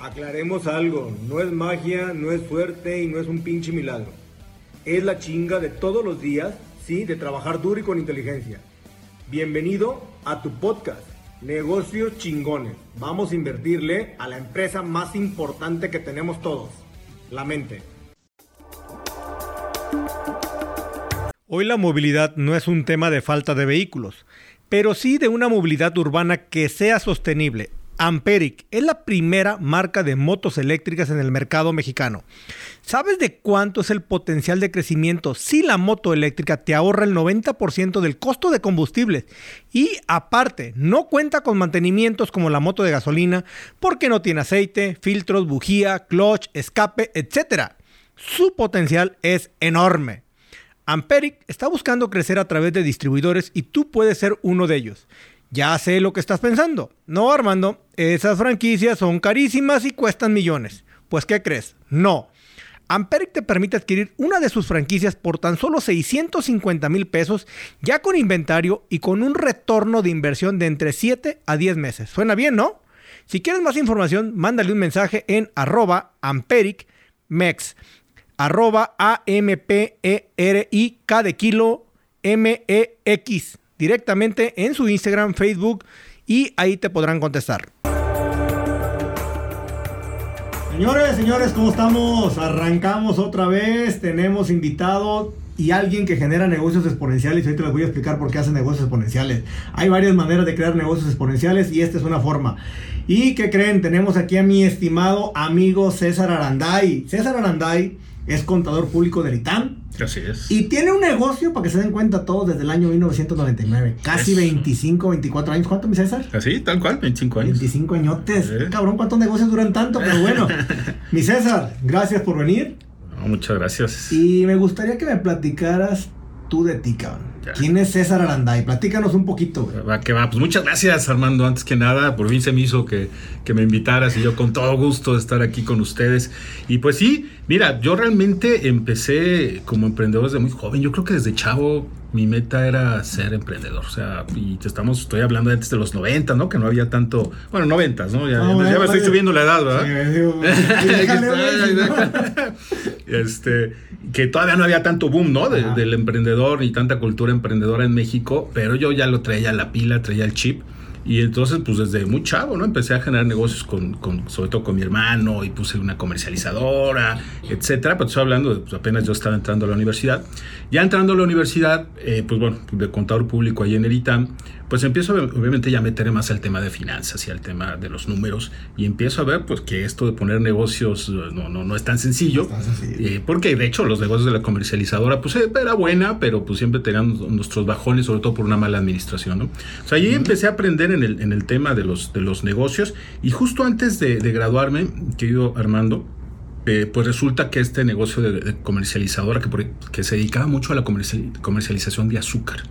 Aclaremos algo, no es magia, no es suerte y no es un pinche milagro. Es la chinga de todos los días, sí, de trabajar duro y con inteligencia. Bienvenido a tu podcast, Negocios Chingones. Vamos a invertirle a la empresa más importante que tenemos todos, la mente. Hoy la movilidad no es un tema de falta de vehículos, pero sí de una movilidad urbana que sea sostenible Amperic es la primera marca de motos eléctricas en el mercado mexicano. ¿Sabes de cuánto es el potencial de crecimiento si la moto eléctrica te ahorra el 90% del costo de combustible? Y aparte, no cuenta con mantenimientos como la moto de gasolina porque no tiene aceite, filtros, bujía, clutch, escape, etc. Su potencial es enorme. Amperic está buscando crecer a través de distribuidores y tú puedes ser uno de ellos. Ya sé lo que estás pensando. No, Armando, esas franquicias son carísimas y cuestan millones. Pues, ¿qué crees? No. Amperic te permite adquirir una de sus franquicias por tan solo 650 mil pesos, ya con inventario y con un retorno de inversión de entre 7 a 10 meses. Suena bien, ¿no? Si quieres más información, mándale un mensaje en arroba ampericmex, arroba A-M-P-E-R-I-K de kilo M-E-X directamente en su Instagram, Facebook y ahí te podrán contestar. Señores, señores, ¿cómo estamos? Arrancamos otra vez. Tenemos invitado y alguien que genera negocios exponenciales. Ahorita les voy a explicar por qué hace negocios exponenciales. Hay varias maneras de crear negocios exponenciales y esta es una forma. ¿Y qué creen? Tenemos aquí a mi estimado amigo César Aranday. César Aranday es contador público del ITAM. Así es. Y tiene un negocio, para que se den cuenta todos, desde el año 1999. Casi 25, 24 años. ¿Cuánto, mi César? Así, tal cual, 25 años. 25 añotes. Cabrón, ¿cuántos negocios duran tanto? Pero bueno. mi César, gracias por venir. muchas gracias. Y me gustaría que me platicaras tú de ti, cabrón. ¿Quién es César Aranday? Platícanos un poquito. Va que va. Pues muchas gracias, Armando. Antes que nada, por fin se me hizo que, que, me invitaras y yo con todo gusto de estar aquí con ustedes. Y pues sí, mira, yo realmente empecé como emprendedor desde muy joven. Yo creo que desde chavo mi meta era ser emprendedor. O sea, y te estamos, estoy hablando antes de los 90, ¿no? Que no había tanto. Bueno, 90, ¿no? Ya, ya me estoy subiendo la edad, ¿verdad? este, que todavía no había tanto boom, ¿no? del emprendedor y tanta cultura emprendedora en México, pero yo ya lo traía la pila, traía el chip. Y entonces, pues desde muy chavo, ¿no? Empecé a generar negocios con, con sobre todo con mi hermano, y puse una comercializadora, etcétera. Pero estoy hablando de, pues apenas yo estaba entrando a la universidad. Ya entrando a la universidad, eh, pues bueno, de contador público ahí en el ITAM, pues empiezo obviamente ya a meter más al tema de finanzas y al tema de los números y empiezo a ver pues que esto de poner negocios eh, no, no, no es tan sencillo, eh, porque de hecho los negocios de la comercializadora pues era buena, pero pues siempre tenían nuestros bajones, sobre todo por una mala administración, ¿no? O sea, ahí empecé a aprender en el, en el tema de los, de los negocios. Y justo antes de, de graduarme, querido Armando, eh, pues resulta que este negocio de, comercializadora que, que, se dedicaba mucho a la comercialización de azúcar.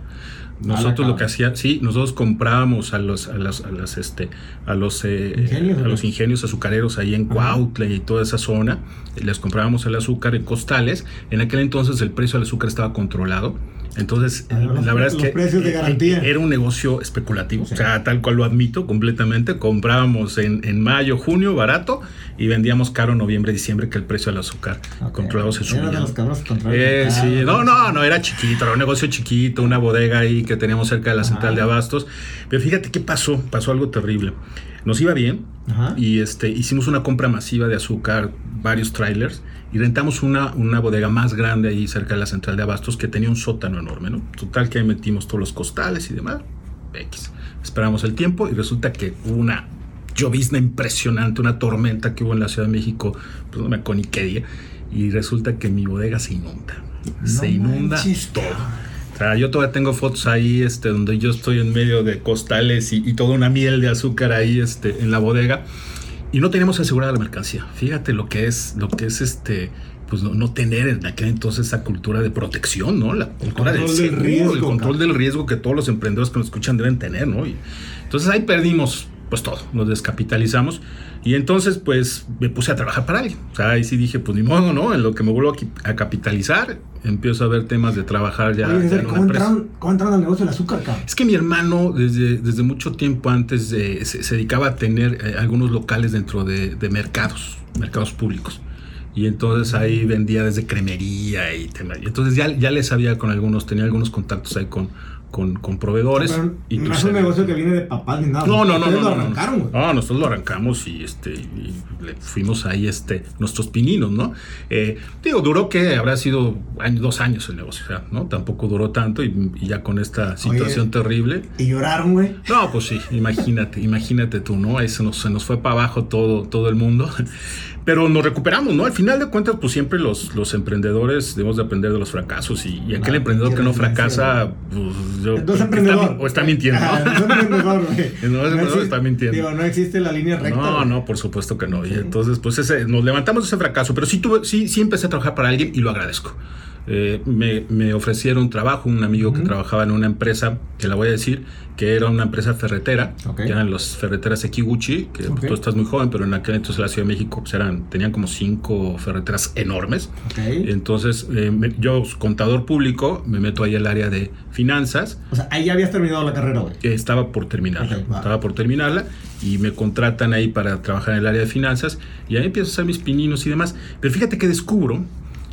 Nosotros lo que hacía, sí, nosotros comprábamos a los, a las, a las este, a los, eh, ¿Ingenios, a los ingenios azucareros ahí en Cuautla y toda esa zona, les comprábamos el azúcar en costales. En aquel entonces el precio del azúcar estaba controlado entonces, ah, la verdad es que precios de garantía. era un negocio especulativo, o sea, tal cual lo admito completamente. Comprábamos en, en, mayo, junio barato y vendíamos caro noviembre, diciembre, que el precio del azúcar controlado se subía. Eh, sí, no, no, no, era chiquito, era un negocio chiquito, una bodega ahí que teníamos cerca de la central de abastos. Pero fíjate qué pasó, pasó algo terrible. Nos iba bien y este, hicimos una compra masiva de azúcar, varios trailers y rentamos una, una bodega más grande ahí cerca de la central de abastos que tenía un sótano enorme, ¿no? Total que ahí metimos todos los costales y demás. X. Esperamos el tiempo y resulta que hubo una llovizna impresionante, una tormenta que hubo en la Ciudad de México, pues no me acuerdo ni qué día, y resulta que mi bodega se inunda. se inunda todo. O sea, yo todavía tengo fotos ahí, este, donde yo estoy en medio de costales y, y toda una miel de azúcar ahí, este, en la bodega y no teníamos asegurada la mercancía. Fíjate lo que es, lo que es este, pues no, tener en aquel entonces esa cultura de protección, ¿no? La cultura del, riesgo, el control del riesgo que todos los emprendedores que nos escuchan deben tener, ¿no? Y, entonces ahí perdimos pues todo, nos descapitalizamos. Y entonces, pues me puse a trabajar para alguien. O sea, ahí sí dije, pues ni modo, ¿no? En lo que me vuelvo a, capitalizar, empiezo a ver temas de trabajar ya. en ¿cómo, entraron, ¿Cómo entraron al negocio del azúcar, cabrón? Es que mi hermano, desde, desde mucho tiempo antes, se, se, dedicaba a tener eh, algunos locales dentro de, de mercados, mercados públicos y entonces ahí vendía desde cremería y temas. Y entonces ya, ya les sabía con algunos, tenía algunos contactos ahí con, con, con proveedores. y no es un negocio que viene de papá ni nada. No, no, no. no, lo arrancaron, no, nosotros lo arrancamos y este le fuimos ahí este nuestros pininos, ¿no? Eh, digo, duró que habrá sido dos años el negocio, ¿no? Tampoco duró tanto y, ya con esta situación terrible. ¿Y lloraron, güey? No, pues sí, imagínate, imagínate tú, ¿no? Ahí se nos, se nos fue para abajo todo, todo el mundo. Pero nos recuperamos, ¿no? Al final de cuentas, pues siempre los, los emprendedores debemos de aprender de los fracasos y, aquel emprendedor que no fracasa, pues yo... Está, o está mintiendo, ¿no? no es emprendedor, No es emprendedor, está mintiendo. Digo, no existe la línea recta. No, no, por supuesto que no. Y entonces, pues ese, nos levantamos de ese fracaso, pero sí, tuve, sí, sí empecé a trabajar para alguien y lo agradezco. Eh, me, me, ofrecieron trabajo, un amigo que trabajaba en una empresa, que la voy a decir, que era una empresa ferretera, que eran las ferreteras Ekiguchi, que pues, tú estás muy joven, pero en aquel entonces la Ciudad de México pues, eran, tenían como cinco ferreteras enormes. Entonces, eh, yo, contador público, me meto ahí al área de finanzas. O sea, ahí ya habías terminado la carrera, güey. Estaba por terminarla, estaba por terminarla y me contratan ahí para trabajar en el área de finanzas y ahí empiezo a hacer mis pininos y demás. Pero fíjate que descubro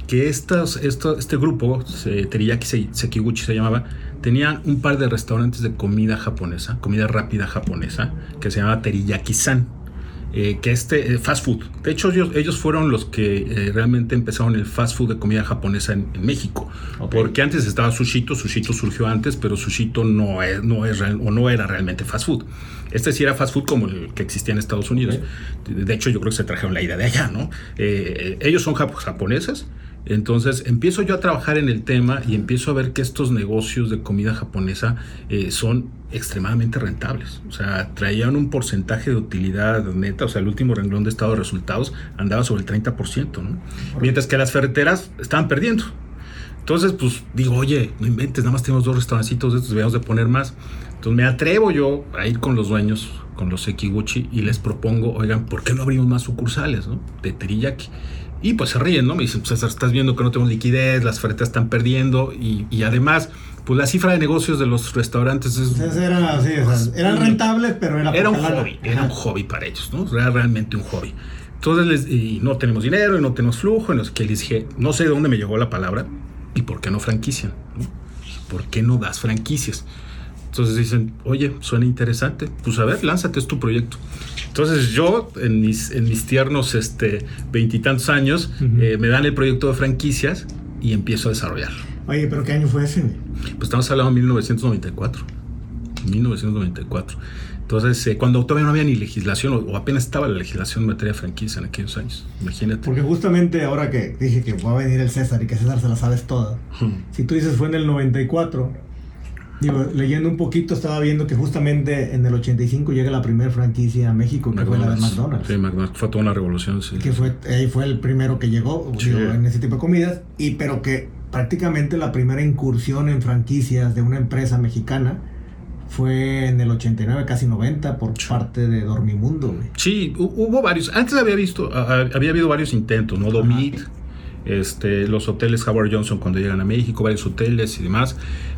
que estos, esto, este grupo, Teriyaki Sekiguchi se llamaba, tenían un par de restaurantes de comida japonesa, comida rápida japonesa, que se llamaba Teriyaki-san. Eh, que este eh, fast food. De hecho, ellos, ellos fueron los que eh, realmente empezaron el fast food de comida japonesa en, México. Porque antes estaba Sushito, Sushito surgió antes, pero Sushito no es, no es o no era realmente fast food. Este sí era fast food como el que existía en Estados Unidos. De hecho, yo creo que se trajeron la idea de allá, ¿no? ellos son japoneses entonces empiezo yo a trabajar en el tema y empiezo a ver que estos negocios de comida japonesa eh, son extremadamente rentables. O sea, traían un porcentaje de utilidad neta, o sea, el último renglón de estado de resultados andaba sobre el 30%, ¿no? Mientras que las ferreteras estaban perdiendo. Entonces, pues digo, oye, no inventes, nada más tenemos dos restaurancitos de estos, debemos de poner más. Entonces me atrevo yo a ir con los dueños, con los Sekiguchi, y les propongo, oigan, ¿por qué no abrimos más sucursales, ¿no? De teriyaki. Y pues se ríen, ¿no? Me dicen, pues estás viendo que no tenemos liquidez, las ferretas están perdiendo y, y, además, pues la cifra de negocios de los restaurantes es... Era, sí, eran rentables, pero era... Era un hobby, era un hobby para ellos, ¿no? Era realmente un hobby. Entonces, les, y no tenemos dinero y no tenemos flujo, y no sé qué, les dije, no sé de dónde me llegó la palabra, ¿y por qué no franquician? ¿Por qué no das franquicias? Entonces dicen, oye, suena interesante, pues a ver, lánzate, es tu proyecto. Entonces yo, en mis, en mis tiernos este, veintitantos años, eh, me dan el proyecto de franquicias y empiezo a desarrollarlo. Oye, ¿pero qué año fue ese? Pues estamos hablando de 1994. 1994. Entonces, eh, cuando todavía no había ni legislación, o, apenas estaba la legislación en materia de franquicia en aquellos años, imagínate. Porque justamente ahora que dije que va a venir el César y que César se la sabes toda, si tú dices fue en el 94, Digo, leyendo un poquito estaba viendo que justamente en el 85 llega la primera franquicia a México, que fue la de McDonald's. Sí, McDonald's fue toda una revolución, sí. Que fue, ahí fue el primero que llegó en ese tipo de comidas, y pero que prácticamente la primera incursión en franquicias de una empresa mexicana fue en el 89, casi 90, por parte de Dormimundo, güey. Sí, hubo varios. Antes había visto, había habido varios intentos, ¿no? Domit, este, los hoteles Howard Johnson cuando llegan a México, varios hoteles y demás.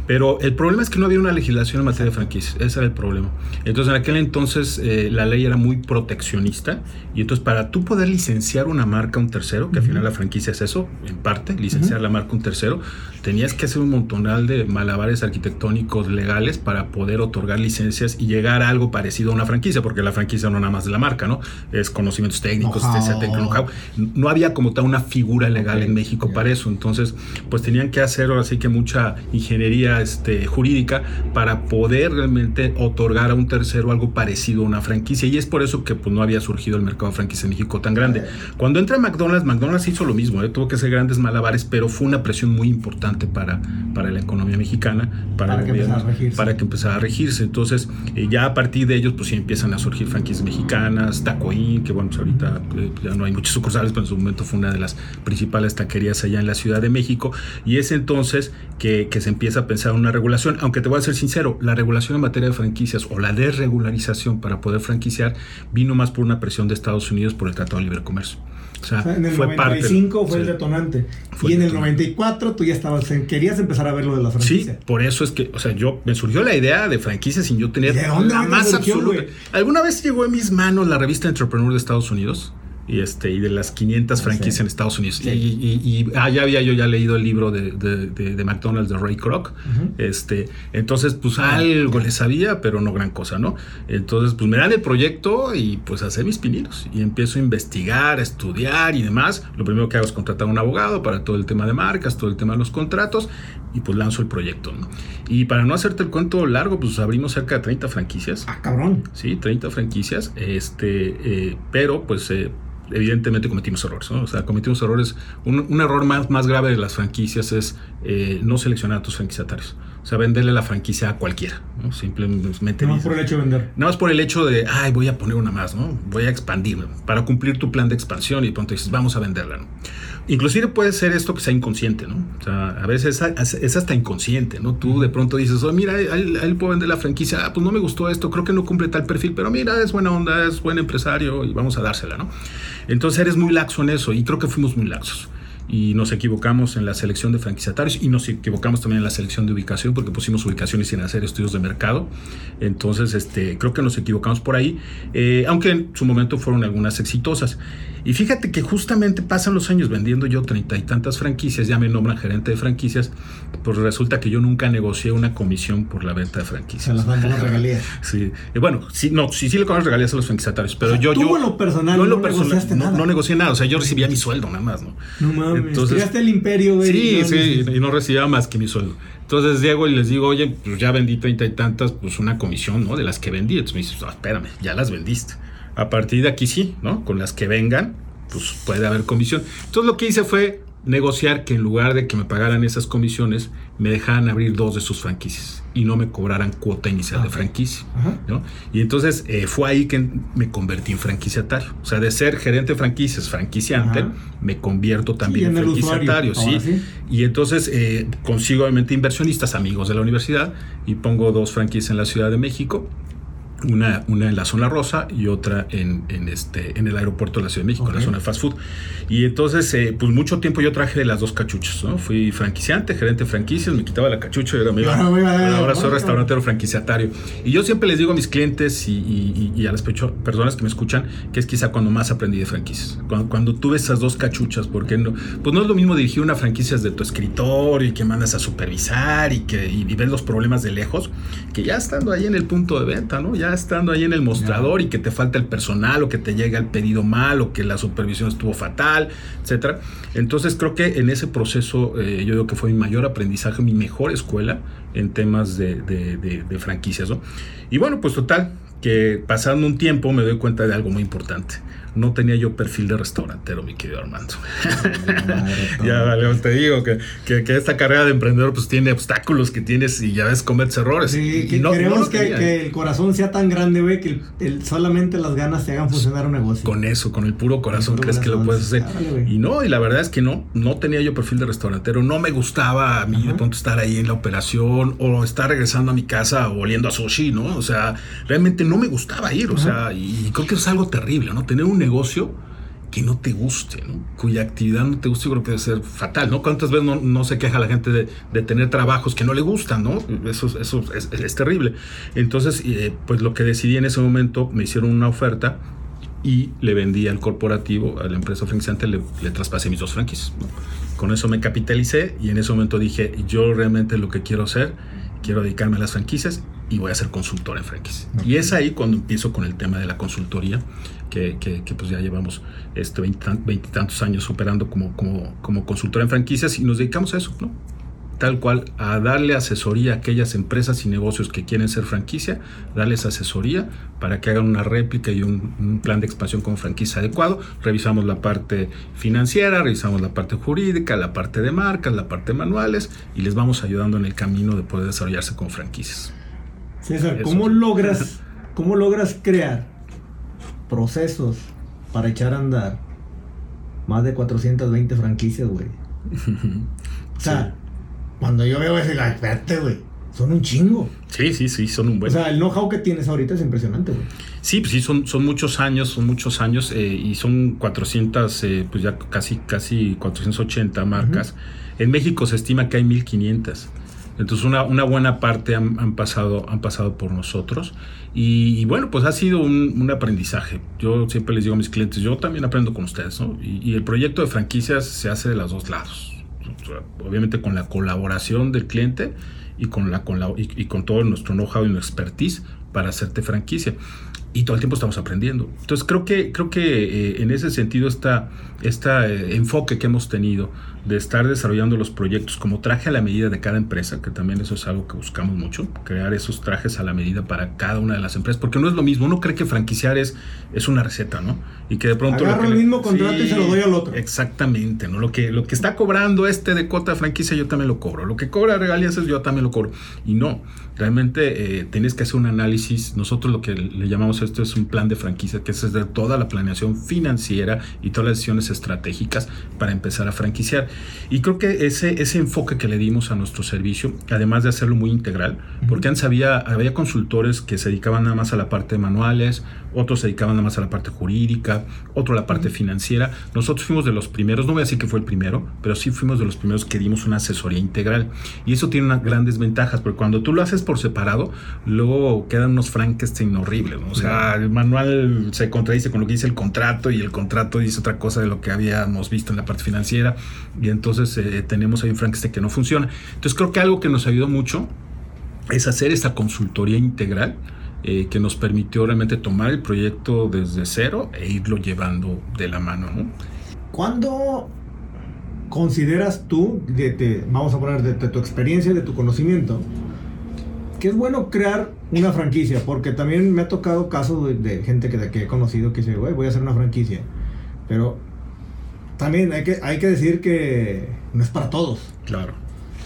Pero el problema es que no había una legislación en materia de franquicias. Ese era el problema. Entonces, en aquel entonces eh, la ley era muy proteccionista. Y entonces, para tú poder licenciar una marca a un tercero, que al final la franquicia es eso, en parte, licenciar la marca a un tercero, tenías que hacer un montonal de malabares arquitectónicos legales para poder otorgar licencias y llegar a algo parecido a una franquicia, porque la franquicia no nada más de la marca, ¿no? Es conocimientos técnicos, know No había como tal una figura legal en México para eso. Entonces, pues tenían que hacer ahora sí que mucha ingeniería este, jurídica para poder realmente otorgar a un tercero algo parecido a una franquicia. Y es por eso que pues, no había surgido el mercado de franquicia en México tan grande. Cuando entra McDonald's, McDonald's hizo lo mismo, ¿eh? tuvo que hacer grandes malabares, pero fue una presión muy importante para, para la economía mexicana, para, para, que, para que empezara a regirse. Entonces, eh, ya a partir de ellos, pues sí empiezan a surgir franquicias mexicanas, Tacoín, que bueno, pues ahorita eh, ya no hay muchos sucursales, pero en su momento fue una de las principales taquerías allá en la Ciudad de México. Y es entonces que, que se empieza a pensar sea una regulación, aunque te voy a ser sincero, la regulación en materia de franquicias o la desregularización para poder franquiciar vino más por una presión de Estados Unidos por el Tratado de Libre Comercio. O sea, en el 95 fue el detonante. y en el 94 tú ya estabas, querías empezar a ver lo de la franquicia. Sí, por eso es que, o sea, yo me surgió la idea de franquicia sin yo tener la más absoluta. ¿Alguna vez llegó en mis manos la revista Entrepreneur de Estados Unidos? Y este y de las 500 ah, franquicias en Estados Unidos. Y, y, ah, ya había yo ya leído el libro de, de, McDonald's de Ray Kroc. este, entonces, pues algo le sabía, pero no gran cosa, ¿no? Entonces, pues me dan el proyecto y pues hacer mis pininos. Y empiezo a investigar, a estudiar y demás. Lo primero que hago es contratar a un abogado para todo el tema de marcas, todo el tema de los contratos y pues lanzo el proyecto, ¿no? Y para no hacerte el cuento largo, pues abrimos cerca de 30 franquicias. Ah, cabrón. Sí, 30 franquicias. Este, eh, pero pues eh, evidentemente cometimos errores, ¿no? O sea, cometimos errores. Un, error más, más grave de las franquicias es eh, no seleccionar a tus franquiciatarios. O sea, venderle la franquicia a cualquiera, ¿no? Simplemente. Nada más por el hecho de vender. Nada más por el hecho de, ay, voy a poner una más, ¿no? Voy a expandirme. Para cumplir tu plan de expansión y de pronto dices, vamos a venderla, ¿no? Inclusive puede ser esto que sea inconsciente, ¿no? O sea, a veces es hasta inconsciente, ¿no? Tú de pronto dices, oh, mira, él, él puede vender la franquicia, ah, pues no me gustó esto, creo que no cumple tal perfil, pero mira, es buena onda, es buen empresario y vamos a dársela, ¿no? Entonces eres muy laxo en eso y creo que fuimos muy laxos y nos equivocamos en la selección de franquiciatarios y nos equivocamos también en la selección de ubicación porque pusimos ubicaciones sin hacer estudios de mercado. Entonces, este, creo que nos equivocamos por ahí, eh, aunque en su momento fueron algunas exitosas. Y fíjate que justamente pasan los años vendiendo yo treinta y tantas franquicias, ya me nombran gerente de franquicias, pues resulta que yo nunca negocié una comisión por la venta de franquicias. Se las regalías. Sí, bueno, sí, no, sí, sí le cobran regalías a los franquiciatarios, pero yo, tú yo... en lo personal no, lo negociaste nada. No, negocié nada, o sea, yo recibía mi sueldo nada más, ¿no? No mames, Entonces, el imperio, güey. Sí, sí, y no recibía más que mi sueldo. Entonces llego y les digo, oye, pues ya vendí treinta y tantas, pues una comisión, ¿no? De las que vendí. Entonces me dice, espérame, ya las vendiste. A partir de aquí sí, ¿no? Con las que vengan, pues puede haber comisión. Entonces lo que hice fue negociar que en lugar de que me pagaran esas comisiones, me dejaran abrir dos de sus franquicias y no me cobraran cuota inicial de franquicia. ¿no? Y entonces eh, fue ahí que me convertí en franquiciatario. O sea, de ser gerente de franquicias, franquiciante, me convierto también en, franquiciatario. ¿sí? Y entonces eh, consigo obviamente inversionistas, amigos de la universidad, y pongo dos franquicias en la Ciudad de México una, una en la zona rosa y otra en, en, este, en el aeropuerto de la Ciudad de México, en la zona de fast food. Y entonces, eh, pues mucho tiempo yo traje las dos cachuchas, ¿no? Fui franquiciante, gerente de franquicias, me quitaba la cachucha y era mi ahora soy restaurantero franquiciatario. Y yo siempre les digo a mis clientes y, y, a las personas que me escuchan que es quizá cuando más aprendí de franquicias. Cuando, cuando tuve esas dos cachuchas, porque no, pues no es lo mismo dirigir una franquicia desde tu escritorio y que mandas a supervisar y que y, ves los problemas de lejos, que ya estando ahí en el punto de venta, ¿no? Ya estando ahí en el mostrador y que te falta el personal o que te llega el pedido mal o que la supervisión estuvo fatal, etcétera. Entonces creo que en ese proceso eh, yo digo que fue mi mayor aprendizaje, mi mejor escuela en temas de, de franquicias. ¿no? Y bueno, pues total, que pasando un tiempo me doy cuenta de algo muy importante no tenía yo perfil de restaurantero, mi querido Armando. ya, vale, te digo que, que, esta carrera de emprendedor pues tiene obstáculos que tienes y ya ves cometes errores. Sí, y, no, queremos que, el corazón sea tan grande, güey, que el, solamente las ganas te hagan funcionar un negocio. Con eso, con el puro corazón crees que lo puedes hacer. y no, y la verdad es que no, no tenía yo perfil de restaurantero, no me gustaba a mí de pronto estar ahí en la operación o estar regresando a mi casa oliendo a sushi, ¿no? O sea, realmente no me gustaba ir, o sea, y creo que es algo terrible, ¿no? Tener un negocio que no te guste, cuya actividad no te guste, yo creo que debe ser fatal, ¿no? ¿Cuántas veces no, se queja la gente de, tener trabajos que no le gustan, ¿no? Eso, eso es, terrible. Entonces, eh, pues lo que decidí en ese momento, me hicieron una oferta y le vendí al corporativo, a la empresa franquiciante, le, le traspasé mis dos franquicias. Con eso me capitalicé y en ese momento dije, yo realmente lo que quiero hacer, quiero dedicarme a las franquicias y voy a ser consultor en franquicias. Y es ahí cuando empiezo con el tema de la consultoría, que, que, pues ya llevamos este veintitantos años operando como, como, como consultor en franquicias y nos dedicamos a eso, ¿no? Tal cual, a darle asesoría a aquellas empresas y negocios que quieren ser franquicia, darles asesoría para que hagan una réplica y un, un plan de expansión con franquicia adecuado. Revisamos la parte financiera, revisamos la parte jurídica, la parte de marcas, la parte de manuales y les vamos ayudando en el camino de poder desarrollarse con franquicias. César, ¿cómo logras, ¿cómo logras crear procesos para echar a andar más de 420 franquicias, güey? O sea, Cuando yo veo ese, espérate, güey. Son un chingo. Sí, sí, sí, son un buen. O sea, el know-how que tienes ahorita es impresionante, güey. Sí, pues sí, son, son muchos años, son muchos años eh, y son 400, eh, pues ya casi, casi 480 marcas. En México se estima que hay 1500. Entonces una, una buena parte han, pasado, han pasado por nosotros y, bueno, pues ha sido un, aprendizaje. Yo siempre les digo a mis clientes, yo también aprendo con ustedes, ¿no? Y, el proyecto de franquicias se hace de los dos lados. Obviamente con la colaboración del cliente y con, la, con, la, y, con todo nuestro know-how y nuestra expertise para hacerte franquicia y todo el tiempo estamos aprendiendo. Entonces creo que, creo que eh, en ese sentido este enfoque que hemos tenido de estar desarrollando los proyectos como traje a la medida de cada empresa, que también eso es algo que buscamos mucho, crear esos trajes a la medida para cada una de las empresas, porque no es lo mismo, uno cree que franquiciar es, es una receta, ¿no? Y que de pronto... Agarro el mismo contrato y se lo doy al otro. Exactamente, ¿no? Lo que, lo que está cobrando este de cota de franquicia yo también lo cobro, lo que cobra regalías yo también lo cobro. Y no, realmente eh, tienes que hacer un análisis, nosotros lo que le llamamos esto es un plan de franquicia, que es de toda la planeación financiera y todas las decisiones estratégicas para empezar a franquiciar. Y creo que ese, ese enfoque que le dimos a nuestro servicio, además de hacerlo muy integral, porque antes había, había consultores que se dedicaban nada más a la parte de manuales, otros se dedicaban nada más a la parte jurídica, otro a la parte financiera. Nosotros fuimos de los primeros, no voy a decir que fue el primero, pero sí fuimos de los primeros que dimos una asesoría integral. Y eso tiene unas grandes ventajas, porque cuando tú lo haces por separado, luego quedan unos Frankenstein horribles. O sea, el manual se contradice con lo que dice el contrato y el contrato dice otra cosa de lo que habíamos visto en la parte financiera. Y entonces eh, tenemos ahí un Frankenstein que no funciona. Entonces creo que algo que nos ayudó mucho es hacer esta consultoría integral eh, que nos permitió realmente tomar el proyecto desde cero e irlo llevando de la mano. ¿no? ¿Cuándo consideras tú, de, vamos a poner de, tu experiencia, de tu conocimiento, que es bueno crear una franquicia? Porque también me ha tocado casos de, gente que, que he conocido que dice, voy a hacer una franquicia. Pero también hay que, hay que decir que no es para todos. Claro.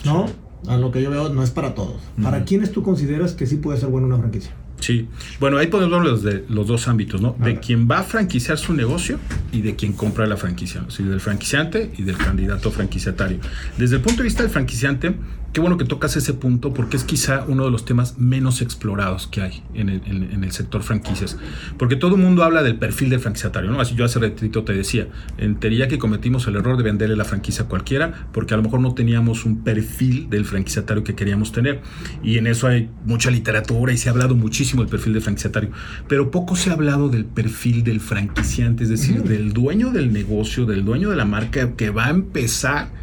¿No? A lo que yo veo, no es para todos. ¿Para quiénes tú consideras que sí puede ser buena una franquicia? Sí, bueno, ahí podemos los, de, los dos ámbitos, ¿no? De quien va a franquiciar su negocio y de quien compra la franquicia, ¿no? del franquiciante y del candidato franquiciatario. Desde el punto de vista del franquiciante, Qué bueno que tocas ese punto porque es quizá uno de los temas menos explorados que hay en el, sector franquicias. Porque todo el mundo habla del perfil del franquiciatario, ¿no? Así yo hace ratito te decía, en que cometimos el error de venderle la franquicia a cualquiera porque a lo mejor no teníamos un perfil del franquiciatario que queríamos tener. Y en eso hay mucha literatura y se ha hablado muchísimo del perfil del franquiciatario. Pero poco se ha hablado del perfil del franquiciante, es decir, del dueño del negocio, del dueño de la marca que va a empezar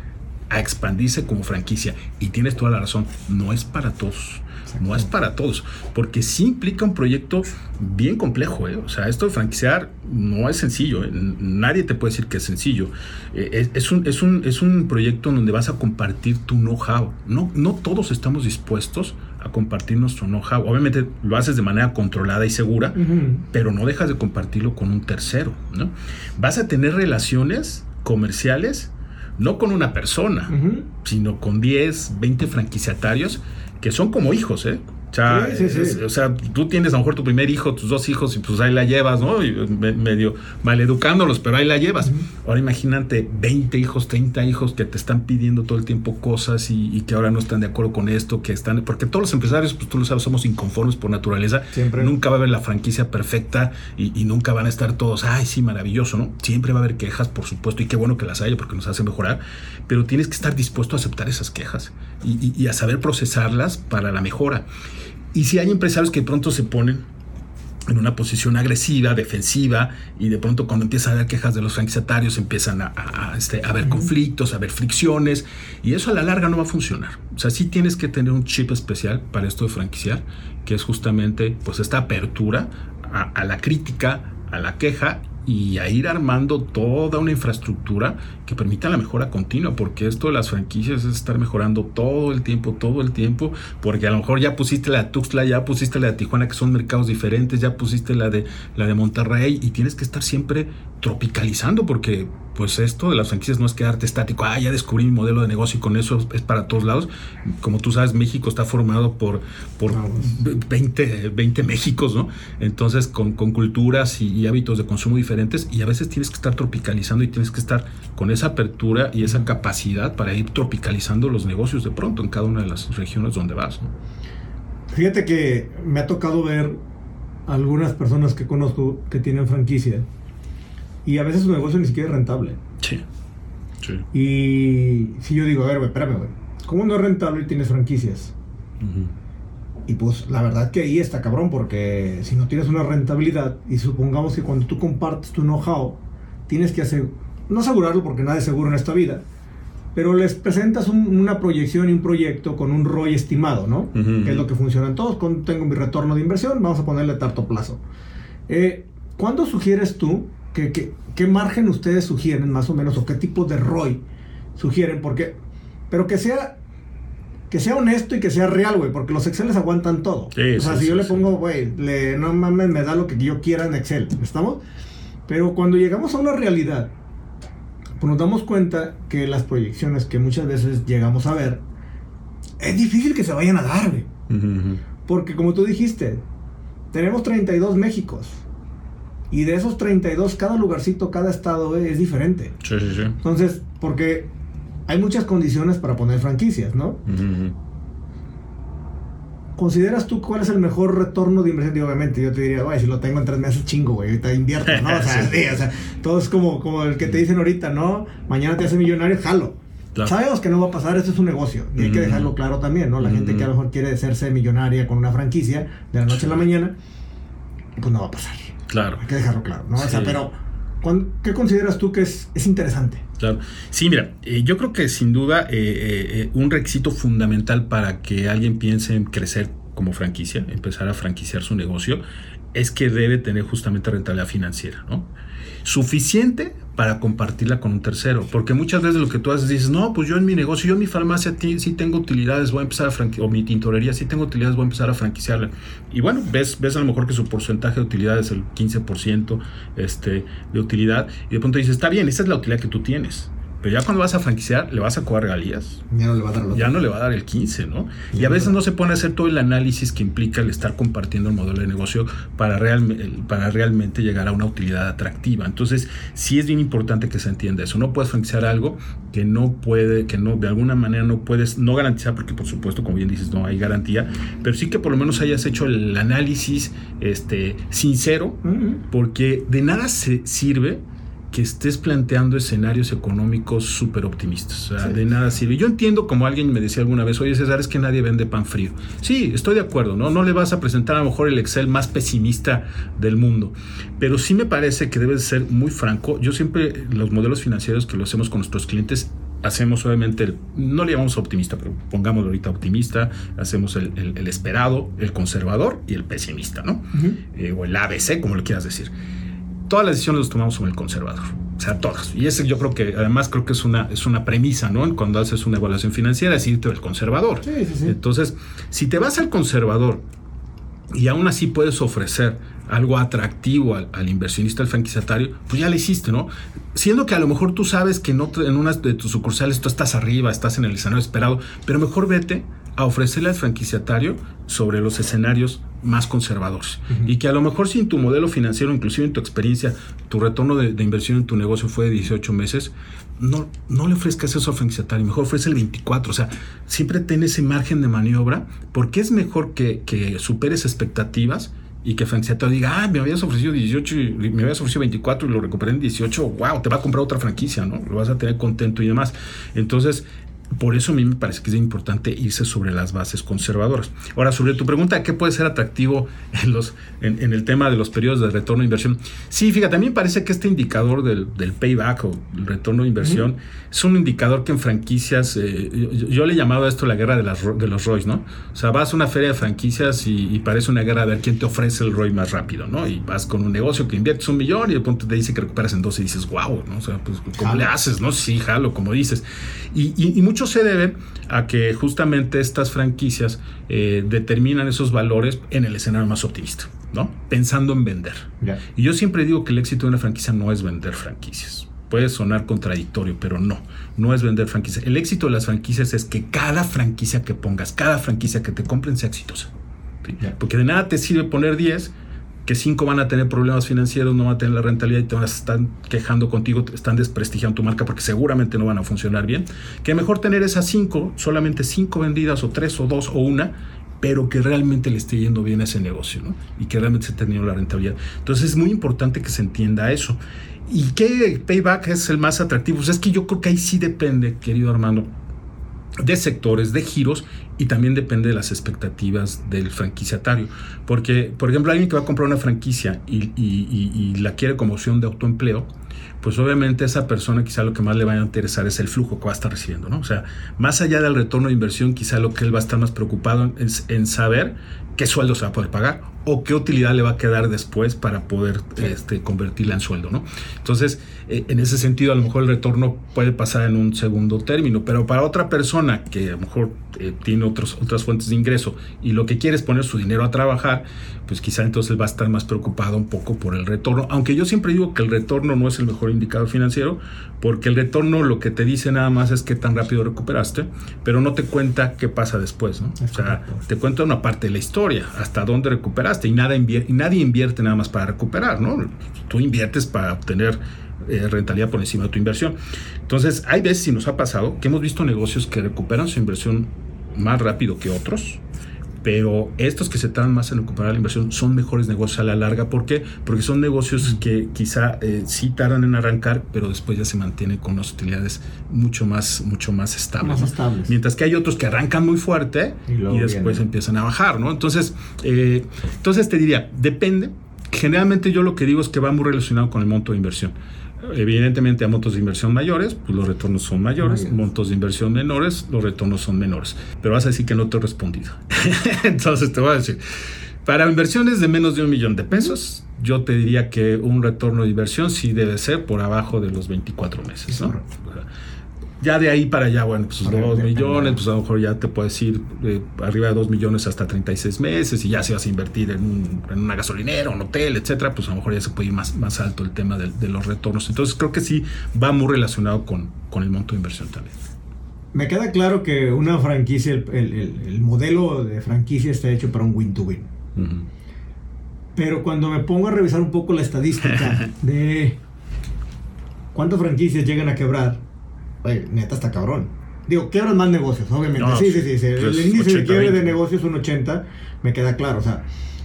a expandirse como franquicia. Y tienes toda la razón, no es para todos. No es para todos, porque sí implica un proyecto bien complejo. ¿eh? O sea, esto de franquiciar no es sencillo. ¿eh? Nadie te puede decir que es sencillo. Eh, es, un, es, un, es un proyecto donde vas a compartir tu know-how. No, no todos estamos dispuestos a compartir nuestro know-how. Obviamente lo haces de manera controlada y segura, pero no dejas de compartirlo con un tercero. ¿no? Vas a tener relaciones comerciales no con una persona, sino con 10, 20 franquiciatarios que son como hijos, ¿eh? O sea, o sea, tú tienes a lo mejor tu primer hijo, tus dos hijos, y pues ahí la llevas, ¿no? Y medio maleducándolos, pero ahí la llevas. Ahora imagínate 20 hijos, 30 hijos que te están pidiendo todo el tiempo cosas y, que ahora no están de acuerdo con esto, que están. Porque todos los empresarios, pues tú lo sabes, somos inconformes por naturaleza. Siempre. Nunca va a haber la franquicia perfecta y, y, nunca van a estar todos, ay, sí, maravilloso, ¿no? Siempre va a haber quejas, por supuesto, y qué bueno que las haya porque nos hace mejorar, pero tienes que estar dispuesto a aceptar esas quejas y, y a saber procesarlas para la mejora. Y si hay empresarios que de pronto se ponen en una posición agresiva, defensiva, y de pronto cuando empiezan a haber quejas de los franquiciatarios empiezan a, a, este, haber conflictos, a haber fricciones, y eso a la larga no va a funcionar. O sea, sí tienes que tener un chip especial para esto de franquiciar, que es justamente pues esta apertura a la crítica, a la queja y a ir armando toda una infraestructura que permita la mejora continua, porque esto de las franquicias es estar mejorando todo el tiempo, todo el tiempo, porque a lo mejor ya pusiste la de Tuxtla, ya pusiste la de Tijuana, que son mercados diferentes, ya pusiste la de la de Monterrey y tienes que estar siempre tropicalizando porque pues esto de las franquicias no es quedarte estático, ah, ya descubrí mi modelo de negocio y con eso es para todos lados. Como tú sabes, México está formado por, por 20, 20 Méxicos, ¿no? Entonces, con, culturas y, hábitos de consumo diferentes y a veces tienes que estar tropicalizando y tienes que estar con esa apertura y esa capacidad para ir tropicalizando los negocios de pronto en cada una de las regiones donde vas, ¿no? Fíjate que me ha tocado ver algunas personas que conozco que tienen franquicia y a veces su negocio ni siquiera es rentable. Sí. sí. Y si yo digo, a ver, güey, espérame, güey, ¿cómo no es rentable y tienes franquicias? Y pues la verdad que ahí está cabrón, porque si no tienes una rentabilidad, y supongamos que cuando tú compartes tu know-how, tienes que hacer, no asegurarlo porque nada es seguro en esta vida, pero les presentas una proyección y un proyecto con un ROI estimado, ¿no? Que es lo que funciona en todos. Cuando tengo mi retorno de inversión, vamos a ponerle tarto plazo. Eh, ¿Cuándo sugieres tú ¿Qué, qué, margen ustedes sugieren más o menos o qué tipo de ROI sugieren? Porque, pero que sea que sea honesto y que sea real, güey, porque los Exceles aguantan todo. o sea, si yo le pongo, güey, no mames, me da lo que yo quiera en Excel, ¿estamos? Pero cuando llegamos a una realidad, pues nos damos cuenta que las proyecciones que muchas veces llegamos a ver, es difícil que se vayan a dar, güey. Porque como tú dijiste, tenemos 32 Méxicos. Y de esos 32, cada lugarcito, cada estado es diferente. Sí, sí, sí. Entonces, porque hay muchas condiciones para poner franquicias, ¿no? ¿Consideras tú cuál es el mejor retorno de inversión? Y obviamente yo te diría, güey, si lo tengo en tres meses, chingo, güey, ahorita invierto, ¿no? O sea, sí. o sea, todo es como, como el que te dicen ahorita, ¿no? Mañana te hace millonario, jalo. Sabemos que no va a pasar, esto es un negocio. Y hay que dejarlo claro también, ¿no? La gente que a lo mejor quiere hacerse millonaria con una franquicia de la noche a la mañana, pues no va a pasar. Claro. Hay que dejarlo claro, ¿no? O sea, pero ¿qué consideras tú que es, es interesante? Claro. Sí, mira, eh, yo creo que sin duda eh, eh, un requisito fundamental para que alguien piense en crecer como franquicia, empezar a franquiciar su negocio, es que debe tener justamente rentabilidad financiera, ¿no? Suficiente para compartirla con un tercero. Porque muchas veces lo que tú haces dices, no, pues yo en mi negocio, yo en mi farmacia sí tengo utilidades, voy a empezar a franquiciar, o mi tintorería sí tengo utilidades, voy a empezar a franquiciarla. Y bueno, ves, ves a lo mejor que su porcentaje de utilidad es el 15% este, de utilidad, y de pronto dices, está bien, esa es la utilidad que tú tienes. Pero ya cuando vas a franquiciar, le vas a cobrar regalías. Ya no le va a dar Ya no le va a dar el 15, ¿no? Y, a veces no se pone a hacer todo el análisis que implica el estar compartiendo el modelo de negocio para, para realmente llegar a una utilidad atractiva. Entonces, sí es bien importante que se entienda eso. No puedes franquiciar algo que no puede, que no, de alguna manera no puedes, no garantizar, porque por supuesto, como bien dices, no hay garantía, pero sí que por lo menos hayas hecho el análisis este, sincero, porque de nada se sirve que estés planteando escenarios económicos súper optimistas. O sea, de nada sirve. Yo entiendo, como alguien me decía alguna vez, oye César, es que nadie vende pan frío. Sí, estoy de acuerdo, ¿no? No le vas a presentar a lo mejor el Excel más pesimista del mundo. Pero sí me parece que debes ser muy franco. Yo siempre, los modelos financieros que lo hacemos con nuestros clientes, hacemos obviamente, el, no le llamamos optimista, pero pongámoslo ahorita optimista, hacemos el, esperado, el conservador y el pesimista, ¿no? Eh, o el ABC, como lo quieras decir todas las decisiones las tomamos con el conservador. O sea, todas. Y ese yo creo que, además, creo que es una, es una premisa, ¿no? Cuando haces una evaluación financiera, es irte al conservador. Sí, sí, sí. Entonces, si te vas al conservador y aún así puedes ofrecer algo atractivo al, inversionista, al franquiciatario, pues ya le hiciste, ¿no? Siendo que a lo mejor tú sabes que en, en una de tus sucursales tú estás arriba, estás en el escenario esperado, pero mejor vete a ofrecerle al franquiciatario sobre los escenarios más conservadores. Y que a lo mejor si en tu modelo financiero, inclusive en tu experiencia, tu retorno de, inversión en tu negocio fue de 18 meses, no, no le ofrezcas eso al franquiciatario, mejor ofrece el 24. O sea, siempre ten ese margen de maniobra, porque es mejor que, que superes expectativas y que el franquiciatario diga, ah, me habías ofrecido 18, me habías ofrecido 24 y lo recuperé en 18, wow, te va a comprar otra franquicia, ¿no? Lo vas a tener contento y demás. Entonces, por eso a mí me parece que es importante irse sobre las bases conservadoras. Ahora, sobre tu pregunta, ¿qué puede ser atractivo en, los, en, el tema de los periodos de retorno de inversión? Sí, fíjate, a mí me parece que este indicador del, payback o el retorno de inversión es un indicador que en franquicias, eh, yo, le he llamado a esto la guerra de, las, de los ROIs, ¿no? O sea, vas a una feria de franquicias y, parece una guerra de ver quién te ofrece el ROI más rápido, ¿no? Y vas con un negocio que inviertes un millón y de pronto te dice que recuperas en dos y dices, wow, ¿no? O sea, pues, ¿cómo le haces, no? Sí, jalo, como dices. Y, y, y mucho se debe a que justamente estas franquicias eh, determinan esos valores en el escenario más optimista, ¿no? Pensando en vender. Y yo siempre digo que el éxito de una franquicia no es vender franquicias. Puede sonar contradictorio, pero no, no es vender franquicias. El éxito de las franquicias es que cada franquicia que pongas, cada franquicia que te compren sea exitosa. Porque de nada te sirve poner 10 que 5 van a tener problemas financieros, no van a tener la rentabilidad y te estar quejando contigo, te están desprestigiando tu marca porque seguramente no van a funcionar bien. Que mejor tener esas 5, solamente 5 vendidas o 3 o 2 o una pero que realmente le esté yendo bien a ese negocio, ¿no? Y que realmente se ha tenido la rentabilidad. Entonces es muy importante que se entienda eso. ¿Y qué payback es el más atractivo? Pues es que yo creo que ahí sí depende, querido Armando, de sectores, de giros y también depende de las expectativas del franquiciatario. Porque, por ejemplo, alguien que va a comprar una franquicia y, la quiere como opción de autoempleo, pues obviamente esa persona quizá lo que más le va a interesar es el flujo que va a estar recibiendo, ¿no? O sea, más allá del retorno de inversión, quizá lo que él va a estar más preocupado es en saber qué sueldo se va a poder pagar o qué utilidad le va a quedar después para poder este, convertirla en sueldo, ¿no? Entonces, eh, en ese sentido, a lo mejor el retorno puede pasar en un segundo término, pero para otra persona que a lo mejor eh, tiene otros, otras fuentes de ingreso y lo que quiere es poner su dinero a trabajar, pues quizá entonces va a estar más preocupado un poco por el retorno, aunque yo siempre digo que el retorno no es el mejor indicador financiero, porque el retorno lo que te dice nada más es qué tan rápido recuperaste, pero no te cuenta qué pasa después, ¿no? o sea, te cuenta una parte de la historia, hasta dónde recuperaste y, nada y nadie invierte nada más para recuperar, ¿no? Tú inviertes para obtener eh, rentabilidad por encima de tu inversión. Entonces, hay veces, si nos ha pasado, que hemos visto negocios que recuperan su inversión más rápido que otros, pero estos que se tardan más en recuperar la inversión son mejores negocios a la larga. ¿Por qué? Porque son negocios que quizá eh, sí tardan en arrancar, pero después ya se mantienen con unas utilidades mucho más, mucho más estables. Mientras que hay otros que arrancan muy fuerte y, después empiezan a bajar, ¿no? Entonces, eh, entonces te diría, depende. Generalmente yo lo que digo es que va muy relacionado con el monto de inversión. Evidentemente a montos de inversión mayores, pues los retornos son mayores, montos de inversión menores, los retornos son menores. Pero vas a decir que no te he respondido. Entonces te voy a decir, para inversiones de menos de un millón de pesos, yo te diría que un retorno de inversión sí debe ser por abajo de los 24 meses. ¿no? Ya de ahí para allá, bueno, pues 2 millones, pues a lo mejor ya te puedes ir eh, arriba de 2 millones hasta 36 meses y ya si vas a invertir en, un, en una gasolinera, un hotel, etcétera, pues a lo mejor ya se puede ir más, más alto el tema de, los retornos. Entonces creo que sí va muy relacionado con, con, el monto de inversión también. Me queda claro que una franquicia, el, el, el modelo de franquicia está hecho para un win-to-win. Pero cuando me pongo a revisar un poco la estadística de cuántas franquicias llegan a quebrar, Oye, neta está cabrón. Digo, quiebran más negocios, obviamente. sí, sí, sí. el pues, índice de quiebre de negocios es un 80, me queda claro. O sea,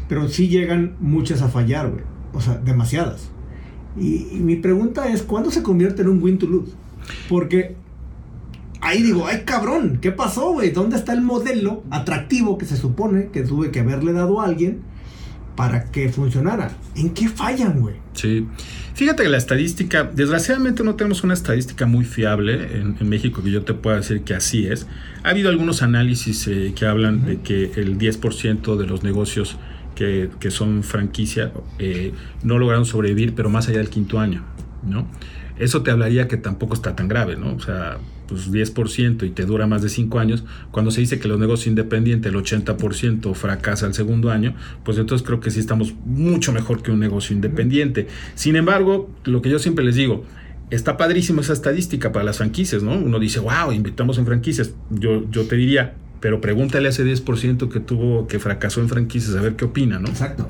pero sí llegan muchas a fallar, güey. O sea, demasiadas. Y, mi pregunta es, ¿cuándo se convierte en un win to lose? Porque ahí digo, ay cabrón, ¿qué pasó, güey? ¿Dónde está el modelo atractivo que se supone que tuve que haberle dado a alguien para que funcionara? ¿En qué fallan, güey? Sí. Fíjate que la estadística, desgraciadamente no tenemos una estadística muy fiable en, México que yo te pueda decir que así es. Ha habido algunos análisis eh, que hablan de que el 10% de los negocios que, son franquicia eh, no lograron sobrevivir, pero más allá del quinto año, ¿no? Eso te hablaría que tampoco está tan grave, ¿no? O sea, pues 10% y te dura más de 5 años, cuando se dice que los negocios independientes el 80% fracasa el segundo año, pues entonces creo que sí estamos mucho mejor que un negocio independiente. Sin embargo, lo que yo siempre les digo, está padrísimo esa estadística para las franquicias, ¿no? Uno dice, wow, invitamos en franquicias. Yo, yo te diría, pero pregúntale a ese 10% que tuvo, que fracasó en franquicias, a ver qué opina, ¿no? Exacto.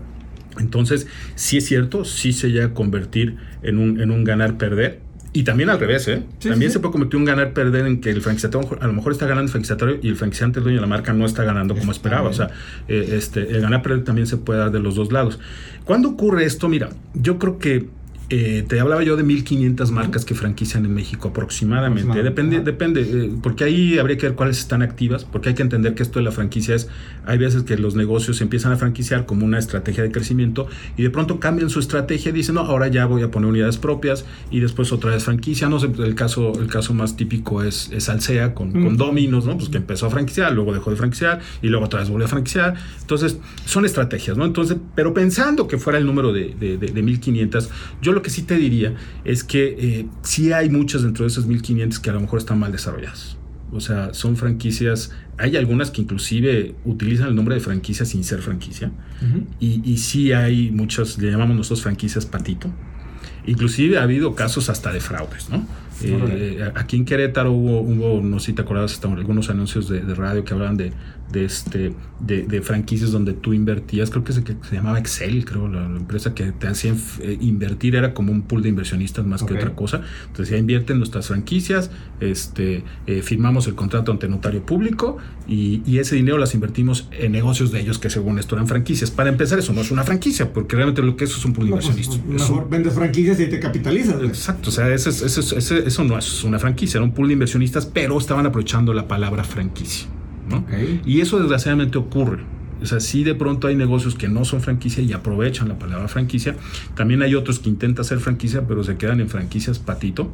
Entonces, sí es cierto, sí se llega a convertir en un, en un ganar-perder y también al revés, ¿eh? también se puede convertir un ganar-perder en que el franquiciatario a lo mejor está ganando el franquiciatario y el franquiciante, el dueño de la marca, no está ganando como esperaba. O sea, eh, este, el ganar-perder también se puede dar de los dos lados. ¿Cuándo ocurre esto? Mira, yo creo que eh, te hablaba yo de 1500 marcas que franquician en México aproximadamente. Depende, depende eh, porque ahí habría que ver cuáles están activas, porque hay que entender que esto de la franquicia es, hay veces que los negocios empiezan a franquiciar como una estrategia de crecimiento y de pronto cambian su estrategia y dicen, no, ahora ya voy a poner unidades propias y después otra vez franquicia. No sé, el caso, el caso más típico es, es Alsea con, con Dominos, ¿no? Pues que empezó a franquiciar, luego dejó de franquiciar y luego otra vez volvió a franquiciar. Entonces, son estrategias, ¿no? Entonces, pero pensando que fuera el número de, de, de, de 1500, yo lo que sí te diría es que eh, sí hay muchas dentro de esas 1500 que a lo mejor están mal desarrolladas. O sea, son franquicias, hay algunas que inclusive utilizan el nombre de franquicia sin ser franquicia. y, y, sí hay muchas, le llamamos nosotros franquicias patito. Inclusive ha habido casos hasta de fraudes, ¿no? Eh, aquí en Querétaro hubo, hubo, no sé si te acuerdas, hasta algunos anuncios de, radio que hablaban de, de, este, de, franquicias donde tú invertías, creo que se, que se llamaba Excel, creo, la, empresa que te hacía eh, invertir era como un pool de inversionistas más que otra cosa. Entonces ya invierten nuestras franquicias, este, eh, firmamos el contrato ante notario público y, y, ese dinero las invertimos en negocios de ellos que según esto eran franquicias. Para empezar, eso no es una franquicia, porque realmente lo que eso es un pool de pues, inversionistas. mejor vendes franquicias y te capitalizas. Exacto, o sea, ese, ese eso no es una franquicia, era un pool de inversionistas, pero estaban aprovechando la palabra franquicia. Y eso desgraciadamente ocurre. O sea, sí de pronto hay negocios que no son franquicia y aprovechan la palabra franquicia. También hay otros que intentan ser franquicia, pero se quedan en franquicias patito.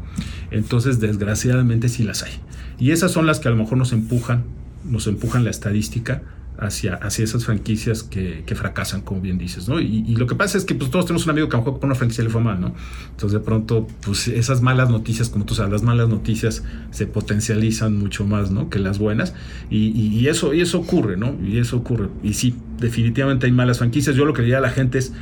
Entonces, desgraciadamente sí las hay. Y esas son las que a lo mejor nos empujan, nos empujan la estadística hacia, hacia esas franquicias que, que, fracasan, como bien dices, ¿no? Y, y, lo que pasa es que pues todos tenemos un amigo que a por una franquicia le fue mal, ¿no? Entonces de pronto, pues esas malas noticias, como tú sabes, las malas noticias se potencializan mucho más, ¿no? Que las buenas. Y, y, eso, y eso ocurre, ¿no? Y eso ocurre. Y sí, definitivamente hay malas franquicias. Yo lo que diría a la gente es,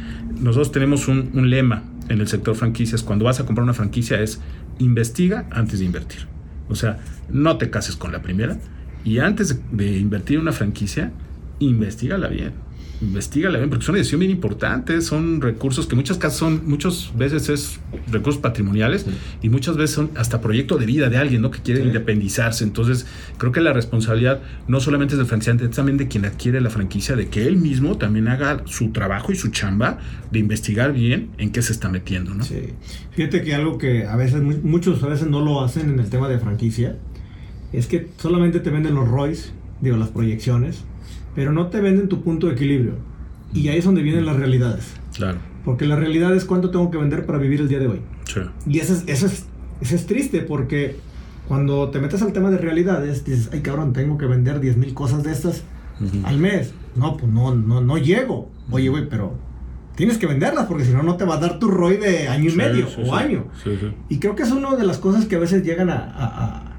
nosotros tenemos un, un lema en el sector franquicias. Cuando vas a comprar una franquicia es investiga antes de invertir. O sea, no te cases con la primera. Y antes de invertir en una franquicia, investigala bien. Investígala bien, porque es una decisión bien importante, son recursos que muchas casas son, muchas veces es recursos patrimoniales y muchas veces son hasta proyecto de vida de alguien, ¿no? Que quiere independizarse. Entonces, creo que la responsabilidad no solamente es del franquiciante, es también de quien adquiere la franquicia, de que él mismo también haga su trabajo y su chamba de investigar bien en qué se está metiendo, ¿no? Sí. Fíjate que algo que a veces, muchos a veces no lo hacen en el tema de franquicia, es que solamente te venden los ROIs, digo, las proyecciones, pero no te venden tu punto de equilibrio. Y ahí es donde vienen las realidades. Claro. Porque la realidad es cuánto tengo que vender para vivir el día de hoy. Sí. Y eso es, eso es, eso es triste porque cuando te metes al tema de realidades, dices, ay cabrón, tengo que vender 10 mil cosas de estas al mes. No, pues no, no, no llego. Oye, güey, pero tienes que venderlas porque si no, no te va a dar tu ROI de año y medio o año. Y creo que es una de las cosas que a veces llegan a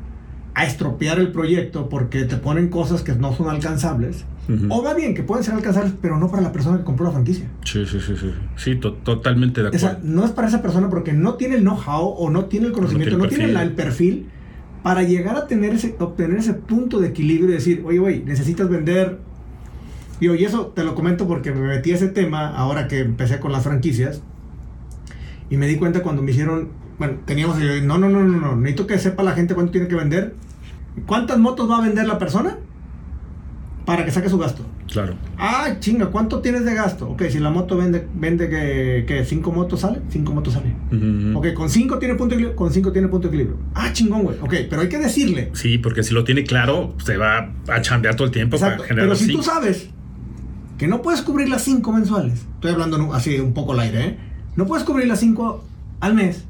a estropear el proyecto porque te ponen cosas que no son alcanzables. O va bien, que pueden ser alcanzables, pero no para la persona que compró la franquicia. Sí, sí, sí, sí. Sí, totalmente de acuerdo. O sea, no es para esa persona porque no tiene el know-how o no tiene el conocimiento, no tiene, el, perfil para llegar a tener ese, obtener ese punto de equilibrio y decir, oye, güey, necesitas vender. Y y eso te lo comento porque me metí a ese tema ahora que empecé con las franquicias. Y me di cuenta cuando me hicieron bueno, teníamos no, no, no, no, no, necesito que sepa la gente cuánto tiene que vender. ¿Cuántas motos va a vender la persona? Para que saque su gasto. Claro. Ah, chinga, ¿cuánto tienes de gasto? Ok, si la moto vende, vende que, que cinco motos sale, cinco motos sale. Ok, con cinco tiene punto de equilibrio, con cinco tiene punto de equilibrio. Ah, chingón, güey. Ok, pero hay que decirle. Sí, porque si lo tiene claro, se va a chambear todo el tiempo para generar Pero si tú sabes que no puedes cubrir las cinco mensuales, estoy hablando así un poco al aire, ¿eh? No puedes cubrir las cinco al mes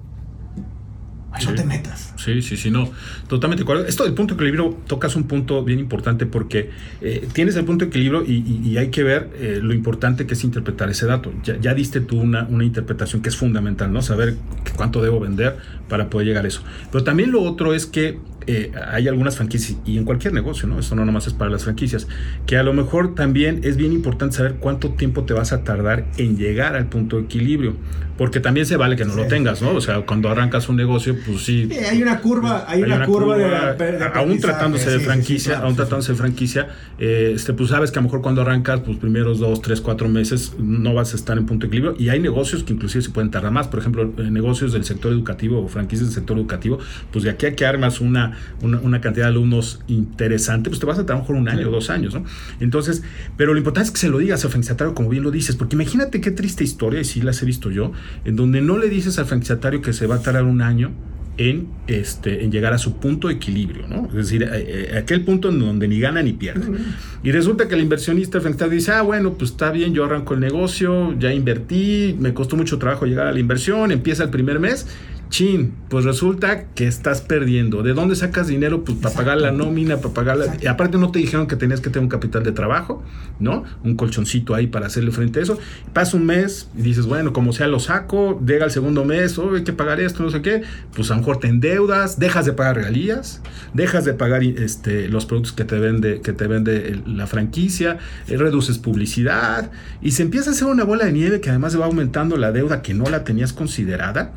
no te metas. Sí, sí, sí, no. Totalmente de Esto del punto de equilibrio tocas un punto bien importante porque eh, tienes el punto de equilibrio y, hay que ver eh, lo importante que es interpretar ese dato. Ya, diste tú una, una, interpretación que es fundamental, ¿no? Saber cuánto debo vender para poder llegar a eso. Pero también lo otro es que eh, hay algunas franquicias, y en cualquier negocio, ¿no? Esto no nomás es para las franquicias, que a lo mejor también es bien importante saber cuánto tiempo te vas a tardar en llegar al punto de equilibrio, porque también se vale que no lo tengas, ¿no? O sea, cuando arrancas un negocio, pues sí. hay una curva, hay, una, curva, de, Aún tratándose de franquicia, aún tratándose de franquicia, eh, este, pues sabes que a lo mejor cuando arrancas, pues primeros dos, tres, cuatro meses, no vas a estar en punto de equilibrio, y hay negocios que inclusive se pueden tardar más, por ejemplo, negocios del sector educativo o franquicias del sector educativo, pues de aquí a que armas una una, cantidad de alumnos interesante, pues te vas a trabajar un año o dos años, ¿no? Entonces, pero lo importante es que se lo digas al franquiciatario como bien lo dices, porque imagínate qué triste historia, y sí las he visto yo, en donde no le dices al franquiciatario que se va a tardar un año en, este, en llegar a su punto de equilibrio, ¿no? Es decir, eh, aquel punto en donde ni gana ni pierde. Y resulta que el inversionista el dice, ah, bueno, pues está bien, yo arranco el negocio, ya invertí, me costó mucho trabajo llegar a la inversión, empieza el primer mes Chin, pues resulta que estás perdiendo. ¿De dónde sacas dinero? Pues para pagar la nómina, para pagar la... Y aparte no te dijeron que tenías que tener un capital de trabajo, ¿no? Un colchoncito ahí para hacerle frente a eso. Pasa un mes y dices, bueno, como sea lo saco, llega el segundo mes, oh, hay que pagar esto, no sé qué. Pues a lo mejor te endeudas, dejas de pagar regalías, dejas de pagar este, los productos que te vende, que te vende la franquicia, eh, reduces publicidad y se empieza a hacer una bola de nieve que además va aumentando la deuda que no la tenías considerada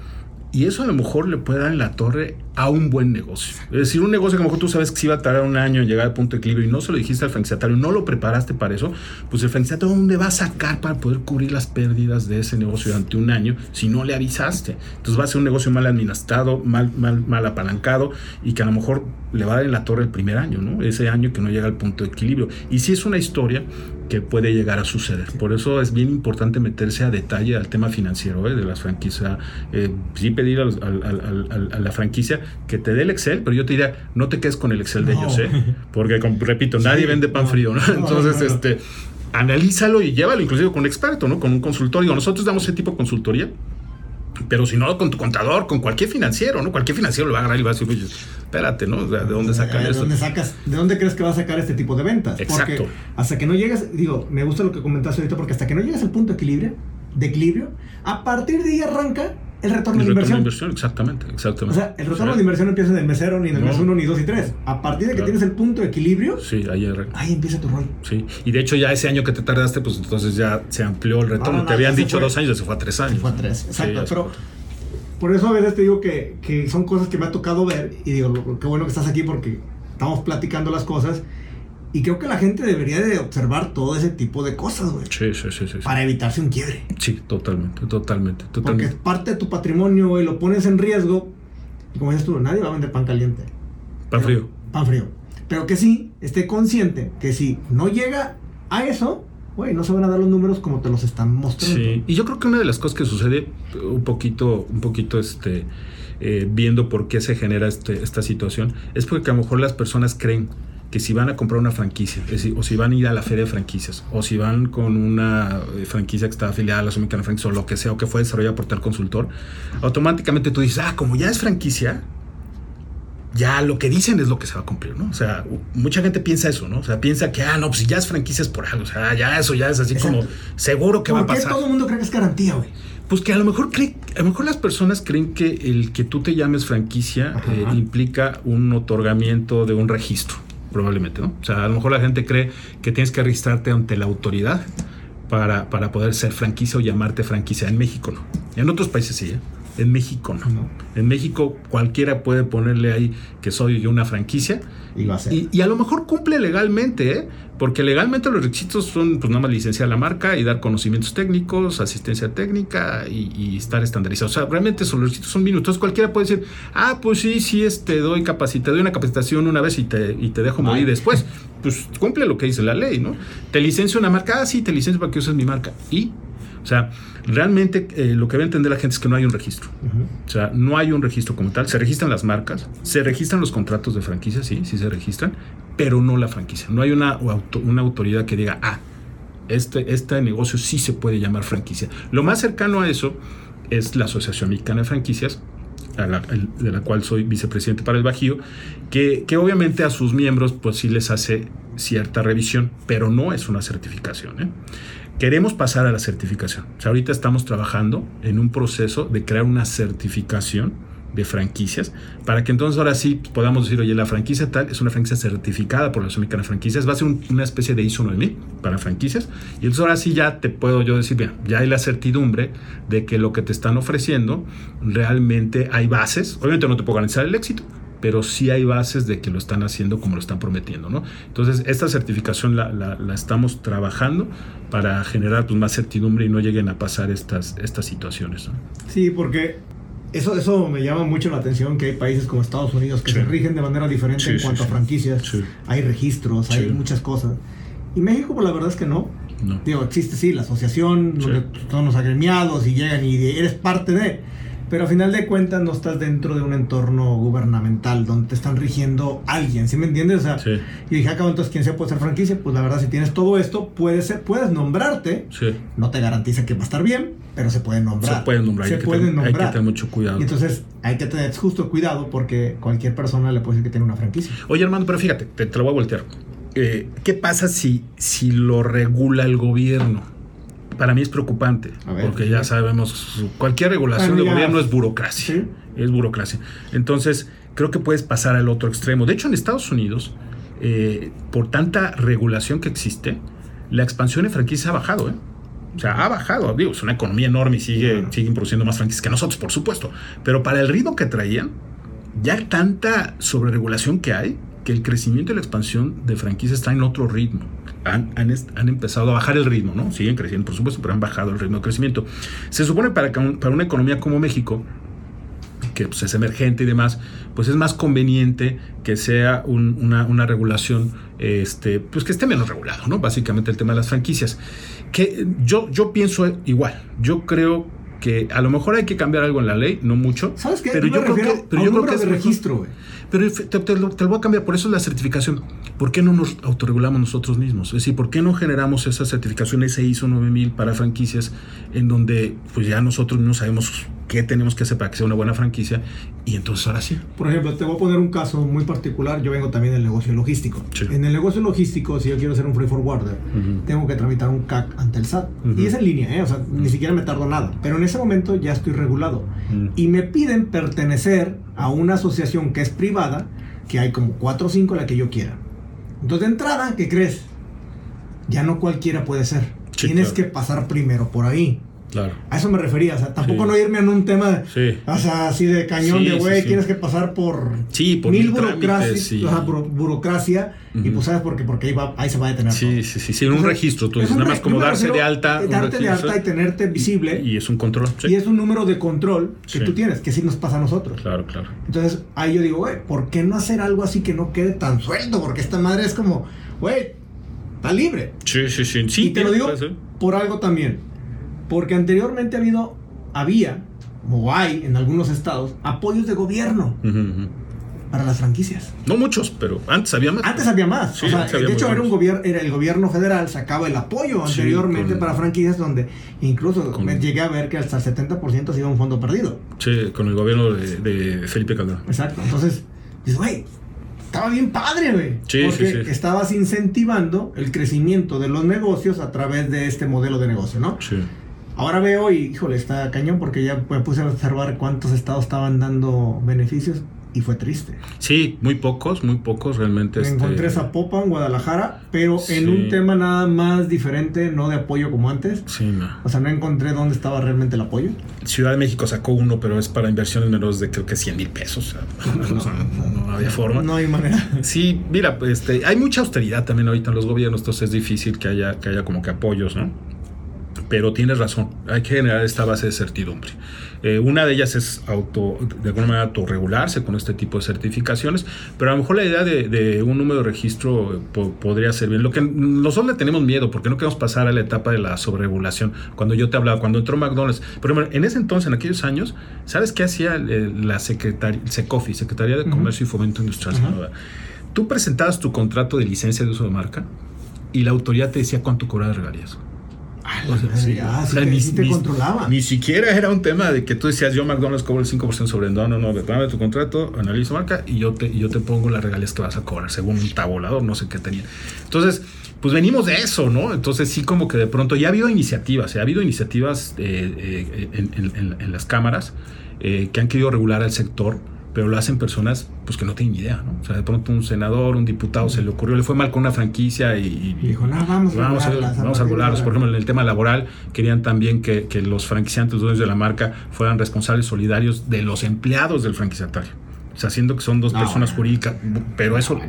y eso a lo mejor le puede dar en la torre a un buen negocio. Es decir, un negocio que a lo mejor tú sabes que si iba a tardar un año en llegar al punto de equilibrio y no se lo dijiste al franquiciatario, no lo preparaste para eso, pues el franquiciatario ¿dónde va a sacar para poder cubrir las pérdidas de ese negocio durante un año si no le avisaste? Entonces va a ser un negocio mal administrado, mal, mal, mal apalancado y que a lo mejor le va a dar en la torre el primer año, ¿no? Ese año que no llega al punto de equilibrio. Y si es una historia que puede llegar a suceder. Por eso es bien importante meterse a detalle al tema financiero ¿eh? de las franquicias. Eh, sí pedir a la franquicia que te dé el Excel, pero yo te diría, no te quedes con el Excel de ellos, ¿eh? porque repito, nadie vende pan frío, ¿no? Entonces, este, analízalo y llévalo inclusive con un experto, ¿no? Con un consultor. nosotros damos ese tipo de consultoría pero si no, con tu contador, con cualquier financiero, ¿no? Cualquier financiero le va a agarrar y va a decir, oye, espérate, ¿no? ¿De dónde sacan eso? ¿De sacas, ¿De dónde crees que va a sacar este tipo de ventas? Exacto. Porque hasta que no llegas, digo, me gusta lo que comentaste ahorita, porque hasta que no llegas al punto de equilibrio, de equilibrio, a partir de ahí arranca el retorno de inversión. inversión. Exactamente, exactamente. O sea, el retorno de inversión no empieza en el mes cero, ni en el mes uno, ni dos y tres. A partir de que tienes el punto de equilibrio, sí, ahí, ahí, empieza tu rol. Sí, y de hecho ya ese año que te tardaste, pues entonces ya se amplió el retorno. te habían dicho dos años, ya se fue a tres años. Se fue a tres, exacto. pero por eso a veces te digo que, que son cosas que me ha tocado ver y digo, qué bueno que estás aquí porque estamos platicando las cosas y creo que la gente debería de observar todo ese tipo de cosas, güey. Sí, sí, sí, sí, Para evitarse un quiebre. Sí, totalmente, totalmente, totalmente. Porque es parte de tu patrimonio, güey, lo pones en riesgo. Y como dices tú, nadie va a vender pan caliente. Pan frío. Pan frío. Pero que sí, esté consciente que si no llega a eso, güey, no se van a dar los números como te los están mostrando. Sí, y yo creo que una de las cosas que sucede un poquito, un poquito, este, eh, viendo por qué se genera este, esta situación, es porque a lo mejor las personas creen que si van a comprar una franquicia, o si van a ir a la feria de franquicias, o si van con una eh, franquicia que está afiliada a la Sumica Franquicia, o lo que sea, o que fue desarrollada por tal consultor, automáticamente tú dices, ah, como ya es franquicia, ya lo que dicen es lo que se va a cumplir, ¿no? O sea, mucha gente piensa eso, ¿no? O sea, piensa que, ah, no, pues si ya es franquicia es por algo, o sea, ya eso ya es así como seguro que va a pasar. ¿Por qué todo el mundo cree que es garantía, güey? Pues que a lo mejor cree, a lo mejor las personas creen que el que tú te llames franquicia eh, implica un otorgamiento de un registro probablemente, ¿no? O sea, a lo mejor la gente cree que tienes que registrarte ante la autoridad para, para poder ser franquicia o llamarte franquicia. En México no. En otros países sí, ¿eh? En México no. En México cualquiera puede ponerle ahí que soy una franquicia. Y, lo hace. y, a lo mejor cumple legalmente, ¿eh? porque legalmente los requisitos son pues nada más licenciar la marca y dar conocimientos técnicos, asistencia técnica y, estar estandarizado. O sea, realmente son, los requisitos son minutos. Cualquiera puede decir, ah, pues sí, sí, este, doy capacita, doy una capacitación una vez y te, y te dejo morir después. Pues cumple lo que dice la ley, ¿no? Te licencio una marca, ah, sí, te licencio para que uses mi marca. Y o sea, realmente eh, lo que debe entender la gente es que no hay un registro. O sea, no hay un registro como tal. Se registran las marcas, se registran los contratos de franquicia, sí, sí se registran, pero no la franquicia. No hay una, una autoridad que diga, ah, este, este negocio sí se puede llamar franquicia. Lo más cercano a eso es la Asociación Mexicana de Franquicias, de la cual soy vicepresidente para el Bajío, que, que, obviamente a sus miembros pues sí les hace cierta revisión, pero no es una certificación. ¿eh? Queremos pasar a la certificación. Ahorita estamos trabajando en un proceso de crear una certificación de franquicias para que entonces ahora sí podamos decir, oye, la franquicia tal es una franquicia certificada por la Asociación Franquicias, va a ser una especie de ISO 9000 para franquicias y entonces ahora sí ya te puedo yo decir, bien, ya hay la certidumbre de que lo que te están ofreciendo realmente hay bases, obviamente no te puedo garantizar el éxito, pero sí hay bases de que lo están haciendo como lo están prometiendo, ¿no? Entonces, esta certificación la, la, estamos trabajando para generar pues, más certidumbre y no lleguen a pasar estas, estas situaciones. Sí, porque eso, eso me llama mucho la atención que hay países como Estados Unidos que se rigen de manera diferente en cuanto a franquicias. Hay registros, hay muchas cosas. Y México, pues la verdad es que no. Digo, existe sí la asociación, donde son los agremiados y llegan y eres parte de Pero a final de cuentas no estás dentro de un entorno gubernamental donde te están rigiendo alguien, ¿sí me entiendes? O sea, Sí. y dije, acá entonces, ¿quién se puede ser franquicia? Pues la verdad, si tienes todo esto, puedes, ser, puedes nombrarte. Sí. No te garantiza que va a estar bien, pero se puede nombrar. Se pueden nombrar. Se hay, que pueden tener, hay nombrar. que tener mucho cuidado. Y entonces hay que tener justo cuidado porque cualquier persona le puede decir que tiene una franquicia. Oye, hermano, pero fíjate, te, te lo voy a voltear. Eh, ¿Qué pasa si, si lo regula el gobierno? Para mí es preocupante, ver, porque ya sabemos, cualquier regulación de gobierno es burocracia. Sí. Es burocracia. Entonces, creo que puedes pasar al otro extremo. De hecho, en Estados Unidos, eh, por tanta regulación que existe, la expansión de franquicias ha bajado, ¿eh? O sea, ha bajado. Digo, es una economía enorme y sigue, Claro. siguen produciendo más franquicias que nosotros, por supuesto. Pero para el ritmo que traían, ya tanta sobreregulación que hay que el crecimiento y la expansión de franquicias está en otro ritmo. Han, han han empezado a bajar el ritmo, ¿no? Siguen creciendo, por supuesto, pero han bajado el ritmo de crecimiento. Se supone para, para una economía como México, que pues, es emergente y demás, pues es más conveniente que sea un- una, una regulación, este, pues que esté menos regulado, ¿no? Básicamente el tema de las franquicias. Que yo, yo pienso igual, yo creo que a lo mejor hay que cambiar algo en la ley, no mucho, ¿Sabes qué? pero yo creo que, pero yo creo que es de registro, güey. Pero te, te lo, te lo voy a cambiar, por eso es la certificación. ¿Por qué no nos autorregulamos nosotros mismos? Es decir, ¿por qué no generamos esa certificación, ese ISO 9000 para franquicias, en donde pues ya nosotros mismos sabemos qué tenemos que hacer para que sea una buena franquicia? Y entonces ahora sí. Por ejemplo, te voy a poner un caso muy particular. Yo vengo también del negocio logístico. Sí. En el negocio logístico, si yo quiero ser un free forwarder, Ujú. tengo que tramitar un CAC ante el SAT. Ujú. Y es en línea, ¿eh? O sea, ni siquiera me tardo nada. Pero en ese momento ya estoy regulado. Y me piden pertenecer a una asociación que es privada, que hay como 4 o 5 la que yo quiera. Entonces, de entrada, ¿qué crees? Ya no cualquiera puede ser. Sí, Tienes claro. que pasar primero por ahí. Claro. A eso me refería. O sea, tampoco Sí. no irme en un tema Sí. o sea, así de cañón Sí, de güey, tienes que pasar por, mil trámites, burocracia, y pues sabes por qué, porque ahí, va, ahí se va a detener. Sí, sí, sí, sí, en un registro, tú es dices, nada más como darse de alta. Darte de alta y tenerte visible. Y, y es un control. Y es un número de control que tú tienes, que sí nos pasa a nosotros. Claro, claro. Entonces, ahí yo digo, güey, ¿por qué no hacer algo así que no quede tan suelto? Porque esta madre es como, güey, está libre. Sí, sí, sí. sí y te lo digo por algo también. Porque anteriormente ha habido, había, o hay en algunos estados, apoyos de gobierno para las franquicias. No muchos, pero antes había más. Antes había más. Sí, o sea, había de hecho, era un gobierno, era el gobierno federal sacaba el apoyo Sí, anteriormente con- para franquicias donde incluso Con- me llegué a ver que hasta el 70% se iba a un fondo perdido. Sí, con el gobierno de, de Felipe Calderón. Exacto. Entonces, dices, güey, estaba bien padre, güey. Sí, porque sí, sí. estabas incentivando el crecimiento de los negocios a través de este modelo de negocio, ¿no? Sí. Ahora veo y, híjole, está cañón porque ya me puse a observar cuántos estados estaban dando beneficios y fue triste. Sí, muy pocos, muy pocos realmente. Me este, encontré Zapopan, Guadalajara, pero en un tema nada más diferente, no de apoyo como antes. Sí, no. O sea, no encontré dónde estaba realmente el apoyo. Ciudad de México sacó uno, pero es para inversiones menores de creo que 100 mil pesos. O sea, no, no- no había forma. No hay manera. Sí, mira, pues, este, hay mucha austeridad también ahorita en los gobiernos, entonces es difícil que haya, que haya como que apoyos, ¿no? Pero tienes razón, hay que generar esta base de certidumbre. Eh, una de ellas es auto, de alguna manera autorregularse con este tipo de certificaciones, pero a lo mejor la idea de, de un número de registro eh, po- podría ser bien. Lo que nosotros le tenemos miedo, porque no queremos pasar a la etapa de la sobreregulación. Cuando yo te hablaba, cuando entró McDonald's, pero en ese entonces, en aquellos años, ¿sabes qué hacía eh, la secretaria, SECOFI, Secretaría de. Comercio y Fomento Industrial? Ajá. Sinaloa? Tú presentabas tu contrato de licencia de uso de marca y la autoridad te decía cuánto cobraba de regalías. Sí, ah, o sea, ni- te ni- controlaba. Ni siquiera era un tema de que tú decías, yo McDonald's cobro el 5% sobre el no, no, no, tu contrato, analizo marca y yo te, y yo te pongo las regalías que vas a cobrar, según un tabulador, no sé qué tenía. Entonces, pues venimos de eso, ¿no? Entonces sí como que de pronto ya ha habido iniciativas, ¿eh? ha habido iniciativas eh, eh, en, en- las cámaras que han querido regular al sector, pero lo hacen personas pues que no tienen idea, ¿no? O sea, de pronto un senador, un diputado se le ocurrió, le fue mal con una franquicia y, Y dijo, no, vamos vamos a, regularlas, a vamos a ahora". Por ejemplo, en el tema laboral, querían también que, que los franquiciantes, los dueños de la marca, fueran responsables solidarios de los empleados del franquiciatario. O sea, haciendo que son dos personas jurídicas, pero eso,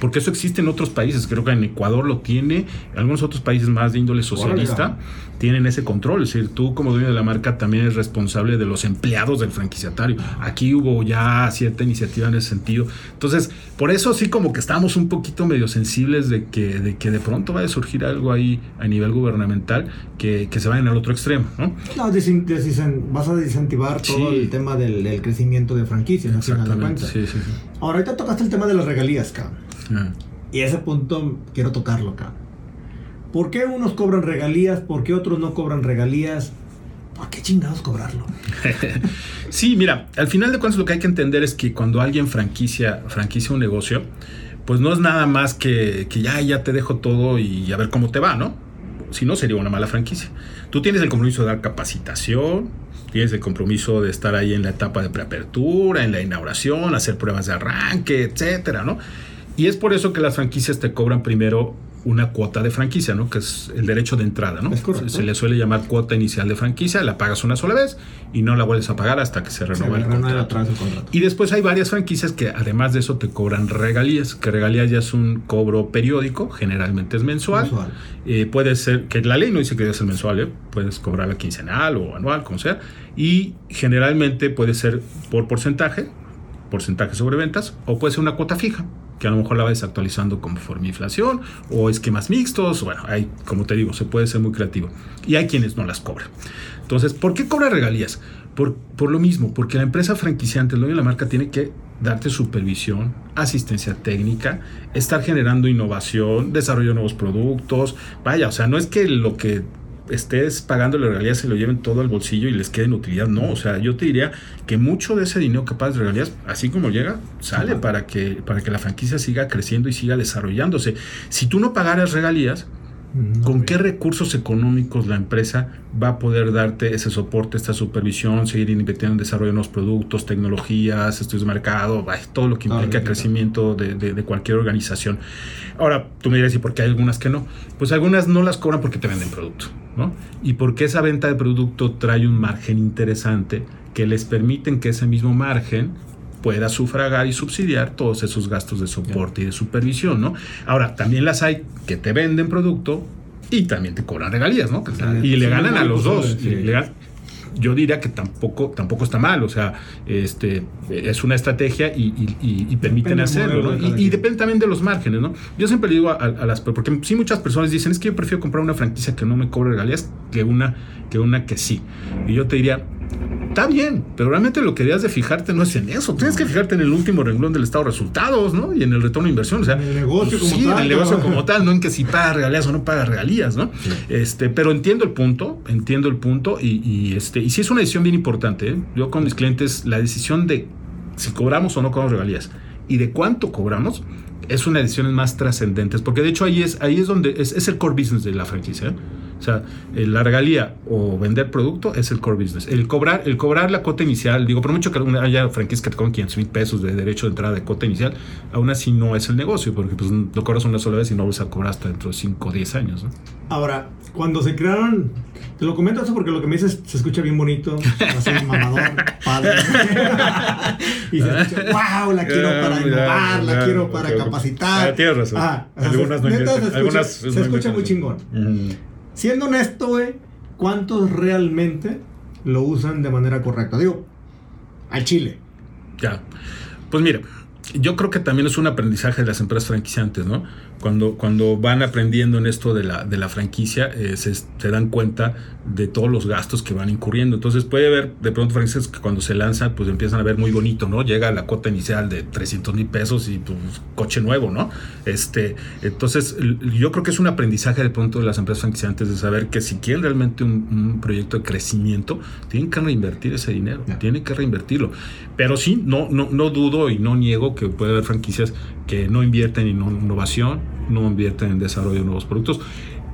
porque eso existe en otros países, creo que en Ecuador lo tiene, algunos otros países más de índole socialista tienen ese control, es decir, tú como dueño de la marca también eres responsable de los empleados del franquiciatario. Aquí hubo ya cierta iniciativa en ese sentido. Entonces, por eso sí como que estamos un poquito medio sensibles de que de, que de pronto vaya a surgir algo ahí a nivel gubernamental que, que se vaya en el otro extremo, ¿no? No, vas a desincentivar todo el tema del, crecimiento de franquicias, Exactamente. Sí, sí, sí. Ahora, ahorita tocaste el tema de las regalías, cabrón. Ah. Y ese punto quiero tocarlo, acá. ¿Por qué unos cobran regalías? ¿Por qué otros no cobran regalías? ¿Por qué chingados cobrarlo? sí, mira, al final de cuentas lo que hay que entender es que cuando alguien franquicia, franquicia un negocio, pues no es nada más que, que ya, ya te dejo todo y a ver cómo te va, ¿no? Si no, sería una mala franquicia. Tú tienes el compromiso de dar capacitación, tienes el compromiso de estar ahí en la etapa de preapertura, en la inauguración, hacer pruebas de arranque, etcétera, ¿no? Y es por eso que las franquicias te cobran primero una cuota de franquicia, ¿no? Que es el derecho de entrada, ¿no? Se, le suele llamar cuota inicial de franquicia, la pagas una sola vez y no la vuelves a pagar hasta que se renueva el, contrato. Y después hay varias franquicias que además de eso te cobran regalías, que regalías ya es un cobro periódico, generalmente es mensual. Eh, puede ser, que la ley no dice que debe ser mensual, ¿eh? puedes cobrarla quincenal o anual, como sea. Y generalmente puede ser por porcentaje, porcentaje sobre ventas, o puede ser una cuota fija que a lo mejor la vas actualizando conforme inflación o esquemas mixtos. Bueno, hay, como te digo, se puede ser muy creativo. Y hay quienes no las cobran. Entonces, ¿por qué cobra regalías? Por, por lo mismo, porque la empresa franquiciante, el dueño de la marca, tiene que darte supervisión, asistencia técnica, estar generando innovación, desarrollo de nuevos productos. Vaya, o sea, no es que lo que estés pagando la regalías se lo lleven todo al bolsillo y les quede en utilidad. No, o sea, yo te diría que mucho de ese dinero que pagas de regalías, así como llega, sale para que, para que la franquicia siga creciendo y siga desarrollándose. Si tú no pagaras regalías, ¿Con qué recursos económicos la empresa va a poder darte ese soporte, esta supervisión, seguir invirtiendo en desarrollo de nuevos productos, tecnologías, estudios de mercado, todo lo que implica crecimiento de, de, cualquier organización? Ahora, tú me dirás, ¿y por qué hay algunas que no? Pues algunas no las cobran porque te venden producto, ¿no? Y porque esa venta de producto trae un margen interesante que les permiten que ese mismo margen pueda sufragar y subsidiar todos esos gastos de soporte y de supervisión, ¿no? Ahora, también las hay que te venden producto y también te cobran regalías, ¿no? y le ganan a los dos. yo diría que tampoco, tampoco está mal, o sea, este, es una estrategia y, permiten hacerlo, ¿no? Y, depende también de los márgenes, ¿no? Yo siempre digo a, las, porque sí muchas personas dicen, es que yo prefiero comprar una franquicia que no me cobre regalías que una que, una que sí. Y yo te diría, Está bien, pero realmente lo que debías de fijarte no es en eso. Tienes que fijarte en el último renglón del estado de resultados, ¿no? Y en el retorno de inversión. O sea, en el negocio como sí, tal. en el negocio como tal, no en que si paga regalías o no paga regalías, ¿no? Este, pero entiendo el punto, entiendo el punto. Y, y, este, y sí es una decisión bien importante. ¿eh? Yo con mis clientes, la decisión de si cobramos o no cobramos regalías y de cuánto cobramos es una decisión más trascendentes. Porque de hecho ahí es, ahí es donde es, es el core business de la franquicia. ¿eh? O sea, la regalía o vender producto es el core business. El cobrar, el cobrar la cuota inicial, digo, por mucho que haya franquicias que te cobran 500 mil pesos de derecho de entrada de cuota inicial, aún así no es el negocio, porque pues lo cobras una sola vez y no vas a cobrar hasta dentro de 5 o 10 años. Ahora, cuando se crearon, te lo comento eso porque lo que me dices se escucha bien bonito, así mamador, padre. y se escucha, wow, la quiero para ah, innovar, la quiero para capacitar. Ah, tienes razón. algunas no se escucha, algunas se escucha muy chingón. Siendo honesto, ¿cuántos realmente lo usan de manera correcta? Digo, al chile. Ya. Pues mira, yo creo que también es un aprendizaje de las empresas franquiciantes, ¿no? Cuando, cuando van aprendiendo en esto de la, de la franquicia, eh, se, dan cuenta de todos los gastos que van incurriendo. Entonces puede haber de pronto franquicias que cuando se lanzan, pues empiezan a ver muy bonito, ¿no? Llega la cuota inicial de 300 mil pesos y pues coche nuevo, ¿no? Este, entonces yo creo que es un aprendizaje de pronto de las empresas franquiciantes de saber que si quieren realmente un, proyecto de crecimiento, tienen que reinvertir ese dinero, tienen que reinvertirlo. Pero sí, no, no, no dudo y no niego que puede haber franquicias que no invierten en innovación, no invierten en desarrollo de nuevos productos.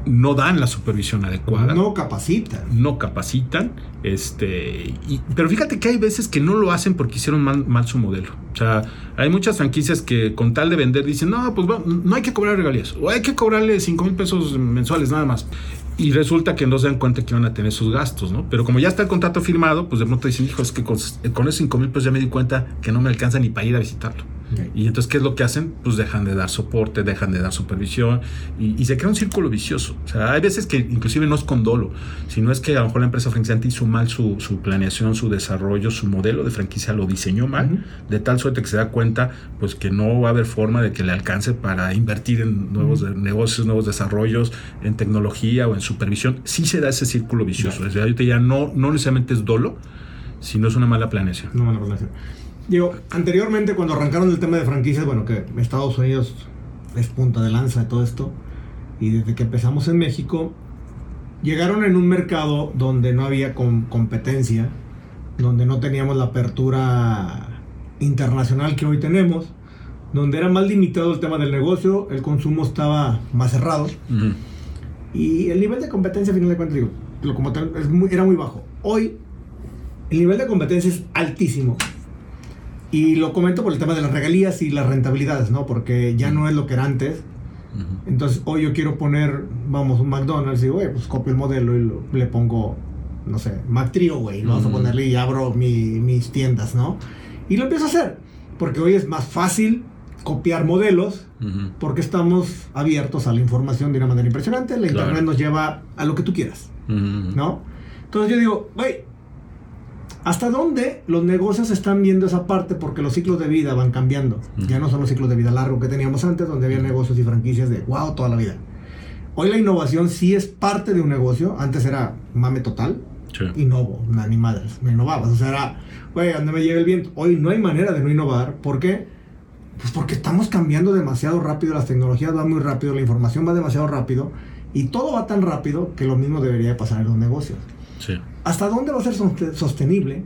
no dan la supervisión adecuada. No capacitan. No capacitan. Este, pero fíjate que hay veces que no lo hacen porque hicieron mal, su modelo. O sea, hay muchas franquicias que con tal de vender dicen, no, pues no hay que cobrar regalías. O hay que cobrarle 5 mil pesos mensuales nada más. Y resulta que no se dan cuenta que van a tener sus gastos, ¿no? Pero como ya está el contrato firmado, pues de pronto dicen, hijo, es que con, con esos 5 mil pesos ya me di cuenta que no me alcanza ni para ir a visitarlo. Y entonces, ¿qué es lo que hacen? Pues dejan de dar soporte, dejan de dar supervisión y, se crea un círculo vicioso. O sea, hay veces que inclusive no es con dolo, sino es que a lo mejor la empresa franquiciante hizo mal su, planeación, su desarrollo, su modelo de franquicia lo diseñó mal, de tal suerte que se da cuenta pues que no va a haber forma de que le alcance para invertir en nuevos negocios, nuevos desarrollos, en tecnología o en supervisión. Sí se da ese círculo vicioso. Desde ahorita ya no, no necesariamente es dolo, sino es una mala planeación. Una mala planeación. Digo, anteriormente cuando arrancaron el tema de franquicias, bueno, que Estados Unidos es punta de lanza de todo esto, y desde que empezamos en México, llegaron en un mercado donde no había competencia, donde no teníamos la apertura internacional que hoy tenemos, donde era más limitado el tema del negocio, el consumo estaba más cerrado, y el nivel de competencia, a final de cuentas, digo, como tal, era muy bajo. Hoy, el nivel de competencia es altísimo y lo comento por el tema de las regalías y las rentabilidades, ¿no? Porque ya no es lo que era antes. Entonces, hoy yo quiero poner, vamos, un McDonald's y, güey, pues copio el modelo y le pongo, no sé, McTrio, güey. Vamos a ponerle y abro mis tiendas, ¿no? Y lo empiezo a hacer. Porque hoy es más fácil copiar modelos porque estamos abiertos a la información de una manera impresionante. La internet nos lleva a lo que tú quieras, ¿no? Entonces yo digo, güey, ¿Hasta dónde los negocios están viendo esa parte? Porque los ciclos de vida van cambiando. Ya no son los ciclos de vida largos que teníamos antes, donde había negocios y franquicias de wow toda la vida. Hoy la innovación sí es parte de un negocio. Antes era mame total. Sí. Innovo, ni madres, me innovabas. O sea, era, güey, ¿dónde me llega el viento? Hoy no hay manera de no innovar. ¿Por qué? Pues porque estamos cambiando demasiado rápido, las tecnologías van muy rápido, la información va demasiado rápido y todo va tan rápido que lo mismo debería pasar en los negocios. ¿Hasta dónde va a ser sostenible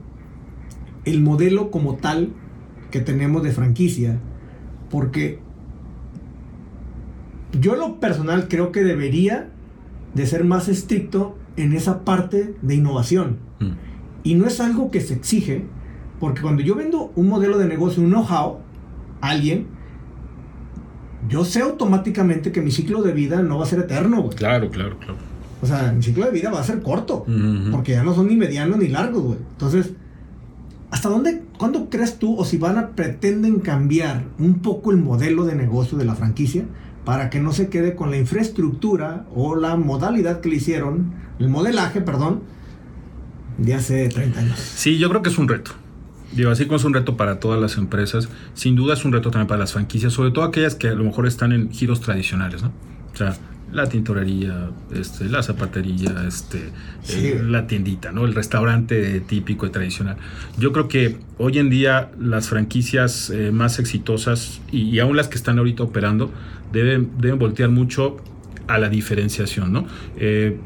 el modelo como tal que tenemos de franquicia? Porque yo en lo personal creo que debería de ser más estricto en esa parte de innovación. Mm. Y no es algo que se exige, porque cuando yo vendo un modelo de negocio, un know-how, a alguien, yo sé automáticamente que mi ciclo de vida no va a ser eterno. Claro, claro, claro. O sea, mi ciclo de vida va a ser corto. Porque ya no son ni medianos ni largos, güey. Entonces, ¿hasta dónde, cuándo crees tú o si van a pretenden cambiar un poco el modelo de negocio de la franquicia para que no se quede con la infraestructura o la modalidad que le hicieron, el modelaje, perdón, de hace 30 años? Sí, yo creo que es un reto. Digo, así como es un reto para todas las empresas, sin duda es un reto también para las franquicias, sobre todo aquellas que a lo mejor están en giros tradicionales, ¿no? O sea, la tintorería, este, la zapatería, este, eh, la tiendita, ¿no? El restaurante típico y tradicional. Yo creo que hoy en día las franquicias eh, más exitosas y, aún las que están ahorita operando deben, deben voltear mucho a la diferenciación, ¿no? Eh,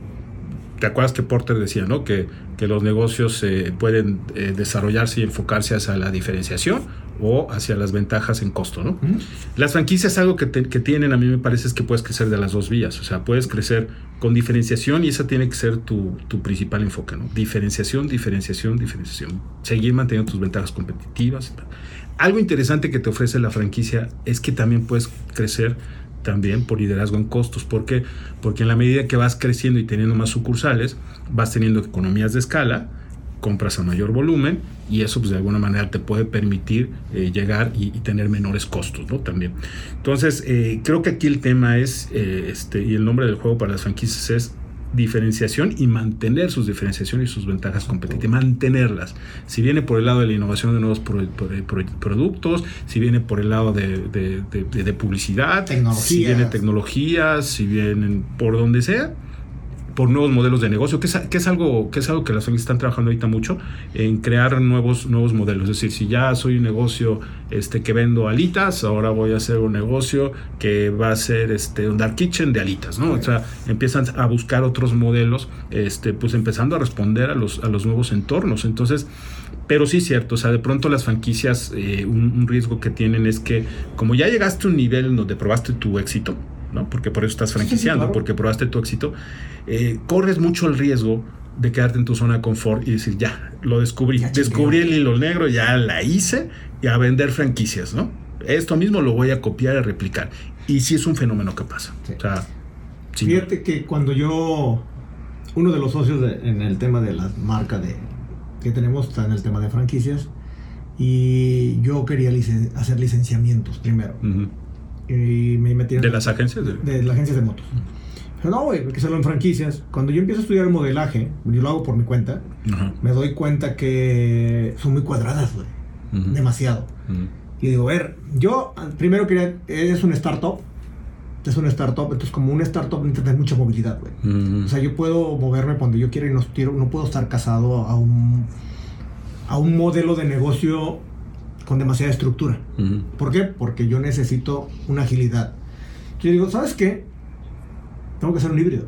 ¿Te acuerdas que Porter decía, ¿no? Que, que los negocios pueden desarrollarse y enfocarse hacia la diferenciación o hacia las ventajas en costo, ¿no? Las franquicias algo que, que, tienen, a mí me parece, es que puedes crecer de las dos vías, o sea, puedes crecer con diferenciación y esa tiene que ser tu, tu principal enfoque, ¿no? Diferenciación, diferenciación, diferenciación. Seguir manteniendo tus ventajas competitivas. Algo interesante que te ofrece la franquicia es que también puedes crecer también por liderazgo en costos. ¿Por qué? Porque en la medida que vas creciendo y teniendo más sucursales, vas teniendo economías de escala, compras a mayor volumen y eso pues de alguna manera te puede permitir eh, llegar y, tener menores costos, ¿no? También. Entonces, eh, creo que aquí el tema es, eh, este, y el nombre del juego para las franquicias es diferenciación y mantener sus diferenciaciones y sus ventajas competitivas, mantenerlas. Si viene por el lado de la innovación de nuevos productos, si viene por el lado de, de publicidad, si viene tecnologías, si vienen por donde sea, por nuevos modelos de negocio, que es, algo que es algo que las familias están trabajando ahorita mucho en crear nuevos nuevos modelos. Es decir, si ya soy un negocio este que vendo alitas, ahora voy a hacer un negocio que va a ser este un dark kitchen de alitas, ¿no? O sea, empiezan a buscar otros modelos, este pues empezando a responder a los a los nuevos entornos. Entonces, pero sí es cierto, o sea, de pronto las franquicias, eh, un, riesgo que tienen es que como ya llegaste a un nivel donde probaste tu éxito, ¿no? Porque por eso estás franquiciando, porque probaste tu éxito, eh, corres mucho el riesgo de quedarte en tu zona de confort y decir, ya, lo descubrí, descubrí el hilo negro, ya la hice y a vender franquicias, ¿no? Esto mismo lo voy a copiar y replicar. Y sí es un fenómeno que pasa. O sea, Fíjate que cuando yo, uno de los socios en el tema de la marca de, que tenemos está en el tema de franquicias y yo quería hacer licenciamientos primero. Y me metí ¿De las agencias? De, de las agencias de motos. Pero no, güey, hay que hacerlo en franquicias. Cuando yo empiezo a estudiar el modelaje, yo lo hago por mi cuenta, me doy cuenta que son muy cuadradas, güey. Demasiado. Y digo, a ver, yo primero quería, es un startup, es un startup, entonces como un startup necesita mucha movilidad, güey. O sea, yo puedo moverme cuando yo quiero y no, no puedo estar casado a un, a un modelo de negocio con demasiada estructura. ¿Por qué? Porque yo necesito una agilidad. Yo digo, ¿sabes qué? tengo que hacer un híbrido.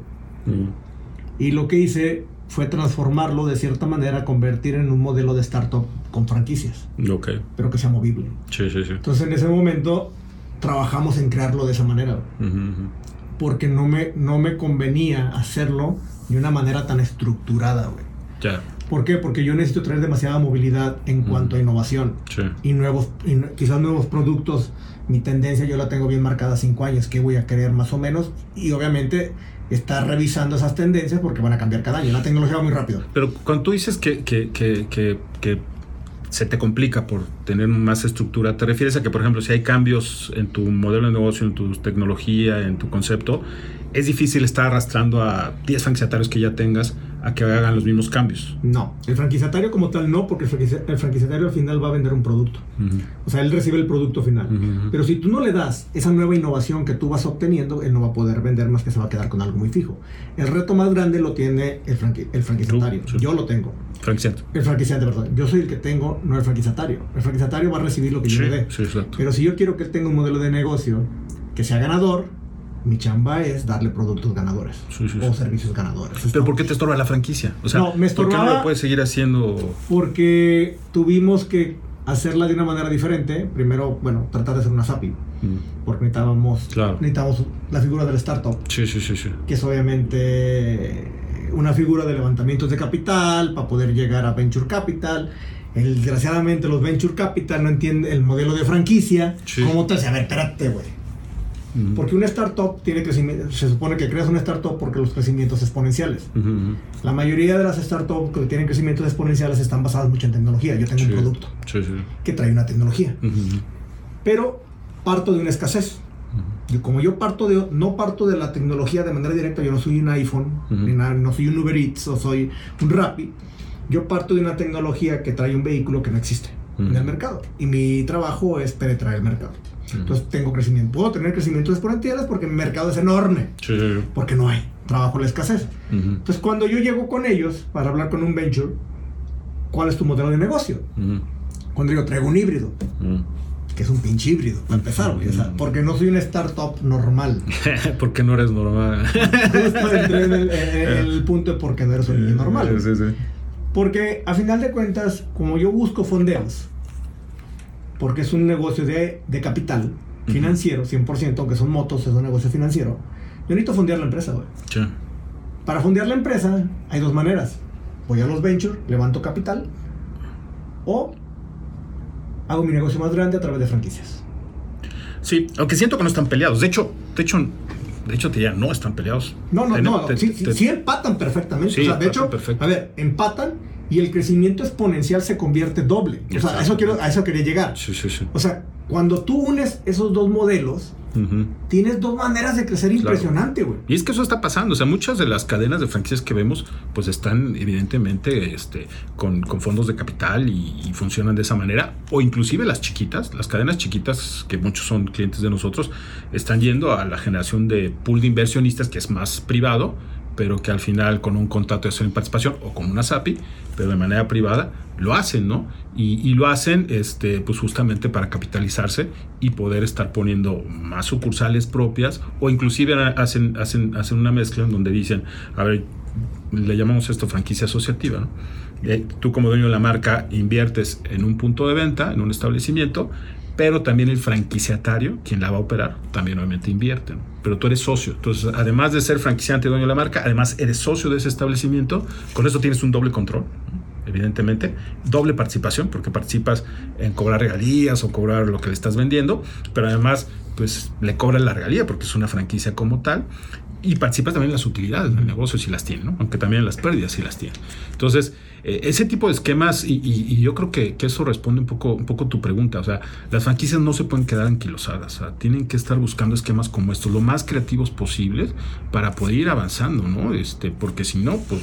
Y lo que hice fue transformarlo de cierta manera, convertir en un modelo de startup con franquicias. Okay. Pero que sea movible. Sí, sí, sí. Entonces en ese momento trabajamos en crearlo de esa manera. Porque no me, no me convenía hacerlo de una manera tan estructurada, güey. Ya. ¿Por qué? Porque yo necesito traer demasiada movilidad en cuanto a innovación. Sí. Y nuevos, y quizás nuevos productos mi tendencia yo la tengo bien marcada cinco años, que voy a querer más o menos, y obviamente estar revisando esas tendencias porque van a cambiar cada año. La tecnología va muy rápido. Pero cuando tú dices que, que, que, que, se te complica por tener más estructura, ¿te refieres a que, por ejemplo, si hay cambios en tu modelo de negocio, en tu tecnología, en tu concepto, es difícil estar arrastrando a 10 franquiciatarios que ya tengas a que hagan los mismos cambios. No, el franquiciatario como tal no, porque el franquiciatario al final va a vender un producto. O sea, él recibe el producto final. Pero si tú no le das esa nueva innovación que tú vas obteniendo, él no va a poder vender más que se va a quedar con algo muy fijo. El reto más grande lo tiene el, el franquiciatario. Yo lo tengo. Franquiciante. El franquiciante, perdón. Yo soy el que tengo, no el franquiciatario. El franquiciatario va a recibir lo que yo le dé. Sí. Pero si yo quiero que él tenga un modelo de negocio que sea ganador, mi chamba es darle productos ganadores o servicios ganadores. ¿Pero por qué te estorba la franquicia? O sea, no, me ¿por qué no lo puedes seguir haciendo? Porque tuvimos que hacerla de una manera diferente. Primero, bueno, tratar de hacer una SAPI. Porque necesitábamos, necesitábamos la figura del startup. Sí, sí, sí, sí. Que es obviamente una figura de levantamientos de capital para poder llegar a Venture Capital. desgraciadamente los Venture Capital no entienden el modelo de franquicia. ¿Cómo te A ver, espérate, güey porque una startup tiene crecimiento, se supone que creas una startup porque los crecimientos exponenciales. La mayoría de las startups que tienen crecimientos exponenciales están basadas mucho en tecnología. Yo tengo un producto que trae una tecnología. Pero parto de una escasez. Y como yo parto de, no parto de la tecnología de manera directa, yo no soy un iPhone, ni nada, no soy un Uber Eats o soy un Rappi, yo parto de una tecnología que trae un vehículo que no existe en el mercado. Y mi trabajo es penetrar el mercado. Entonces tengo crecimiento. Puedo tener crecimientos exponenciales porque mi mercado es enorme. Porque no hay. Trabajo la escasez. Entonces cuando yo llego con ellos para hablar con un venture, ¿cuál es tu modelo de negocio? Cuando yo traigo un híbrido. Que es un pinche híbrido, para empezar, porque no soy una startup normal. porque no eres normal. Justo entré en el, punto de por qué no eres un niño normal. Porque a final de cuentas, como yo busco fondeos, porque es un negocio de, de capital financiero, 100%, aunque son motos, es un negocio financiero. Yo necesito fondear la empresa, güey. Sí. Para fondear la empresa hay dos maneras. Voy a los ventures, levanto capital, o hago mi negocio más grande a través de franquicias. Sí, aunque siento que no están peleados. De hecho, de hecho, de hecho te no están peleados. No, no, no. sí, sí, empatan perfectamente. Sí, o sea, de hecho, a ver, empatan y el crecimiento exponencial se convierte doble. O sea, a eso, quiero, a eso quería llegar. Sí, sí, sí. O sea, cuando tú unes esos dos modelos, tienes dos maneras de crecer impresionante, güey. Y es que eso está pasando. O sea, muchas de las cadenas de franquicias que vemos, pues están evidentemente este, con, fondos de capital y, funcionan de esa manera. O inclusive las chiquitas, las cadenas chiquitas, que muchos son clientes de nosotros, están yendo a la generación de pool de inversionistas, que es más privado pero que al final con un contrato de acción participación o con una SAPI, pero de manera privada, lo hacen, ¿no? Y, lo hacen este, pues justamente para capitalizarse y poder estar poniendo más sucursales propias o inclusive hacen, hacen, hacen una mezcla en donde dicen, a ver, le llamamos esto franquicia asociativa, ¿no? tú como dueño de la marca inviertes en un punto de venta, en un establecimiento, pero también el franquiciatario, quien la va a operar, también obviamente invierte. Pero tú eres socio. Entonces, además de ser franquiciante y dueño de la marca, además eres socio de ese establecimiento. Con eso tienes un doble control evidentemente, doble participación, porque participas en cobrar regalías o cobrar lo que le estás vendiendo, pero además, pues le cobras la regalía porque es una franquicia como tal, y participas también en las utilidades del negocio si las tiene, ¿no? aunque también en las pérdidas si las tiene. Entonces, eh, ese tipo de esquemas, y, yo creo que, eso responde un poco, un poco tu pregunta, o sea, las franquicias no se pueden quedar anquilosadas, tienen que estar buscando esquemas como estos, lo más creativos posibles para poder ir avanzando, ¿no? Este, porque si no, pues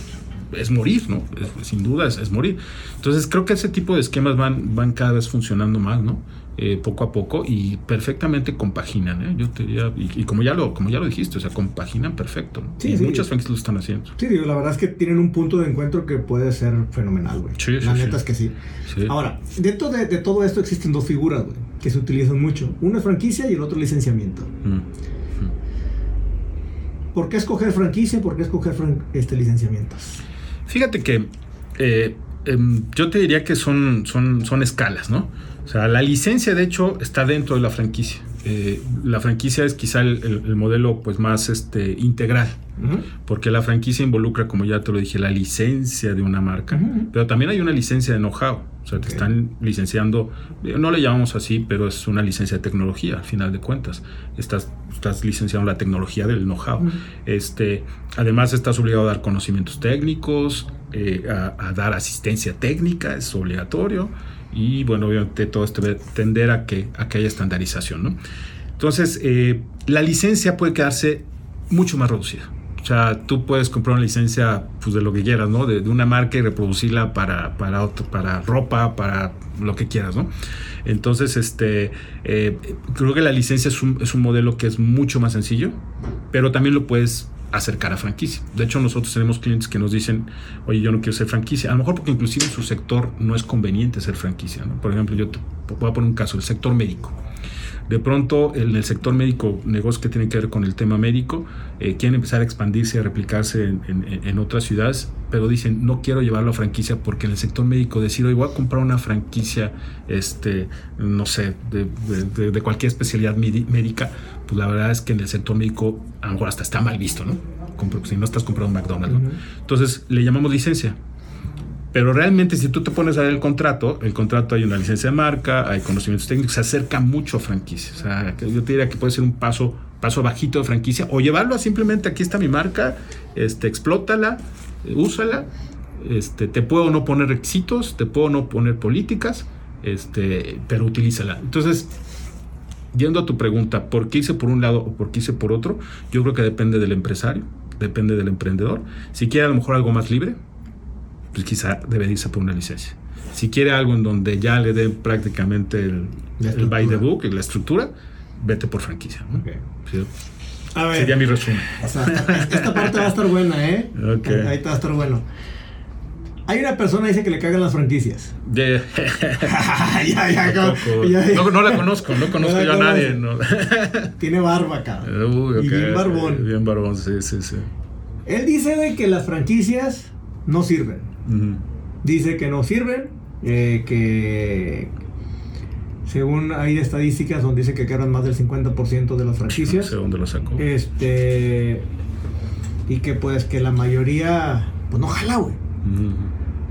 es morir, ¿no? sin duda es, es, morir. Entonces creo que ese tipo de esquemas van, van cada vez funcionando más, ¿no? Eh, poco a poco y perfectamente compaginan. ¿eh? Yo te diría, y, como ya lo como ya lo dijiste, o sea, compaginan perfecto. Sí, muchas franquicias lo están haciendo. Sí, digo, la verdad es que tienen un punto de encuentro que puede ser fenomenal, güey. Sí, la neta es que sí. Ahora, dentro de, de, todo esto existen dos figuras, güey, que se utilizan mucho. Uno es franquicia y el otro licenciamiento. Mm, mm. ¿Por qué escoger franquicia? ¿Por qué escoger este, licenciamientos? Fíjate que eh, em, yo te diría que son, son, son escalas, ¿no? O sea, la licencia de hecho está dentro de la franquicia. Eh, la franquicia es quizá el, modelo pues más este, integral, porque la franquicia involucra, como ya te lo dije, la licencia de una marca, pero también hay una licencia de know-how, o sea, te están licenciando, no le llamamos así, pero es una licencia de tecnología, al final de cuentas, estás, estás licenciando la tecnología del know-how. este, además, estás obligado a dar conocimientos técnicos, eh, a dar asistencia técnica, es obligatorio y bueno, obviamente todo esto debe tender a que, a que haya estandarización. ¿no? Entonces, eh, la licencia puede quedarse mucho más reducida. O sea, tú puedes comprar una licencia pues, de lo que quieras, ¿no? De, una marca y reproducirla para, para, para ropa, para lo que quieras, ¿no? Entonces, este, eh, creo que la licencia es un, es un modelo que es mucho más sencillo, pero también lo puedes acercar a franquicia. De hecho, nosotros tenemos clientes que nos dicen, oye, yo no quiero ser franquicia. A lo mejor porque inclusive en su sector no es conveniente ser franquicia. Por ejemplo, yo te voy a poner un caso, el sector médico. De pronto, en el sector médico, negocios que tienen que ver con el tema médico, eh, quieren empezar a expandirse a replicarse en, otras ciudades, pero dicen, no quiero llevarlo a franquicia porque en el sector médico decir, oye, voy a comprar una franquicia, este, no sé, de, cualquier especialidad médica, pues la verdad es que en el sector médico a lo mejor hasta está mal visto, ¿no? Si no estás comprando un McDonald's, ¿no? Entonces, le llamamos licencia pero realmente si tú te pones a ver el contrato, el contrato hay una licencia de marca, hay conocimientos técnicos, se acerca mucho a franquicia. O sea, yo te diría que puede ser un paso, paso bajito de franquicia o llevarlo a simplemente aquí está mi marca, este, explótala, úsala, este, te puedo no poner requisitos, te puedo no poner políticas, este, pero utilízala. Entonces, yendo a tu pregunta, ¿por qué hice por un lado o por qué hice por otro? Yo creo que depende del empresario, depende del emprendedor. Si quiere a lo mejor algo más libre, pues quizá debe irse por una licencia. Si quiere algo en donde ya le den prácticamente el, el by the book, la estructura, vete por franquicia. A ver, Sería mi resumen. esta parte va a estar buena, ¿eh? Ahí va a estar bueno. Hay una persona que dice que le cagan las franquicias. ya, ya, no, no, la conozco, no conozco yo a nadie. Tiene barba, cabrón. Y bien barbón. Bien barbón, sí, sí, sí. Él dice de que las franquicias no sirven. Dice que no sirven, eh, que según hay estadísticas donde dice que quedan más del 50% de las franquicias. No dónde lo sacó. Este, y que pues que la mayoría, pues no jala, güey.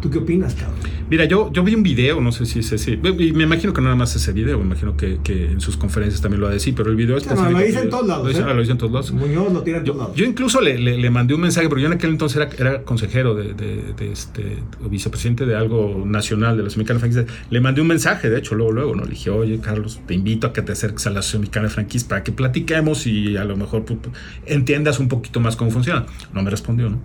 ¿Tú qué opinas, cabrón? Mira, yo, yo vi un video, no sé si es ese. Me imagino que no nada más ese video, me imagino que, en sus conferencias también lo ha de decir, pero el video está. No, lo dice en todos lados. Lo dice, ¿eh? lo dice en todos lados. Muñoz lo tiene en todos lados. Yo incluso le, le, mandé un mensaje, porque yo en aquel entonces era, era consejero de, de, este, o vicepresidente de algo nacional de la de Franquicias. Le mandé un mensaje, de hecho, luego, luego, ¿no? Le dije, oye, Carlos, te invito a que te acerques a la de Franquicias para que platiquemos y a lo mejor entiendas un poquito más cómo funciona. No me respondió, ¿no?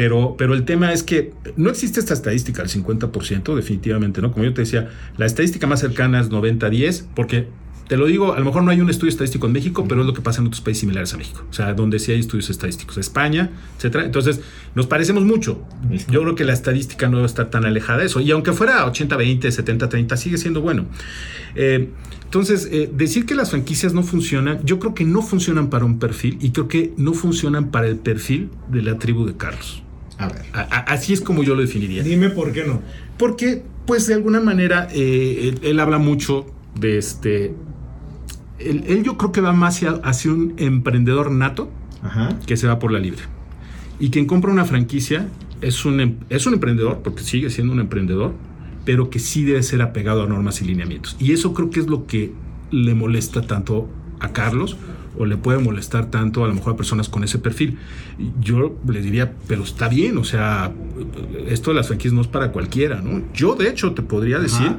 Pero, pero el tema es que no existe esta estadística, el 50%, definitivamente, ¿no? Como yo te decía, la estadística más cercana es 90-10, porque te lo digo, a lo mejor no hay un estudio estadístico en México, pero es lo que pasa en otros países similares a México. O sea, donde sí hay estudios estadísticos. España, etcétera. Entonces, nos parecemos mucho. Yo creo que la estadística no está tan alejada de eso. Y aunque fuera 80-20, 70-30, sigue siendo bueno. Eh, entonces, eh, decir que las franquicias no funcionan, yo creo que no funcionan para un perfil y creo que no funcionan para el perfil de la tribu de Carlos. A ver. así es como yo lo definiría. Dime por qué no. Porque, pues de alguna manera, eh, él, habla mucho de este... Él, yo creo que va más hacia, hacia un emprendedor nato que se va por la libre. Y quien compra una franquicia es un, em, es un emprendedor, porque sigue siendo un emprendedor, pero que sí debe ser apegado a normas y lineamientos. Y eso creo que es lo que le molesta tanto a Carlos o le puede molestar tanto a lo mejor a personas con ese perfil. Yo le diría, pero está bien, o sea, esto de las franquicias no es para cualquiera, ¿no? Yo de hecho te podría decir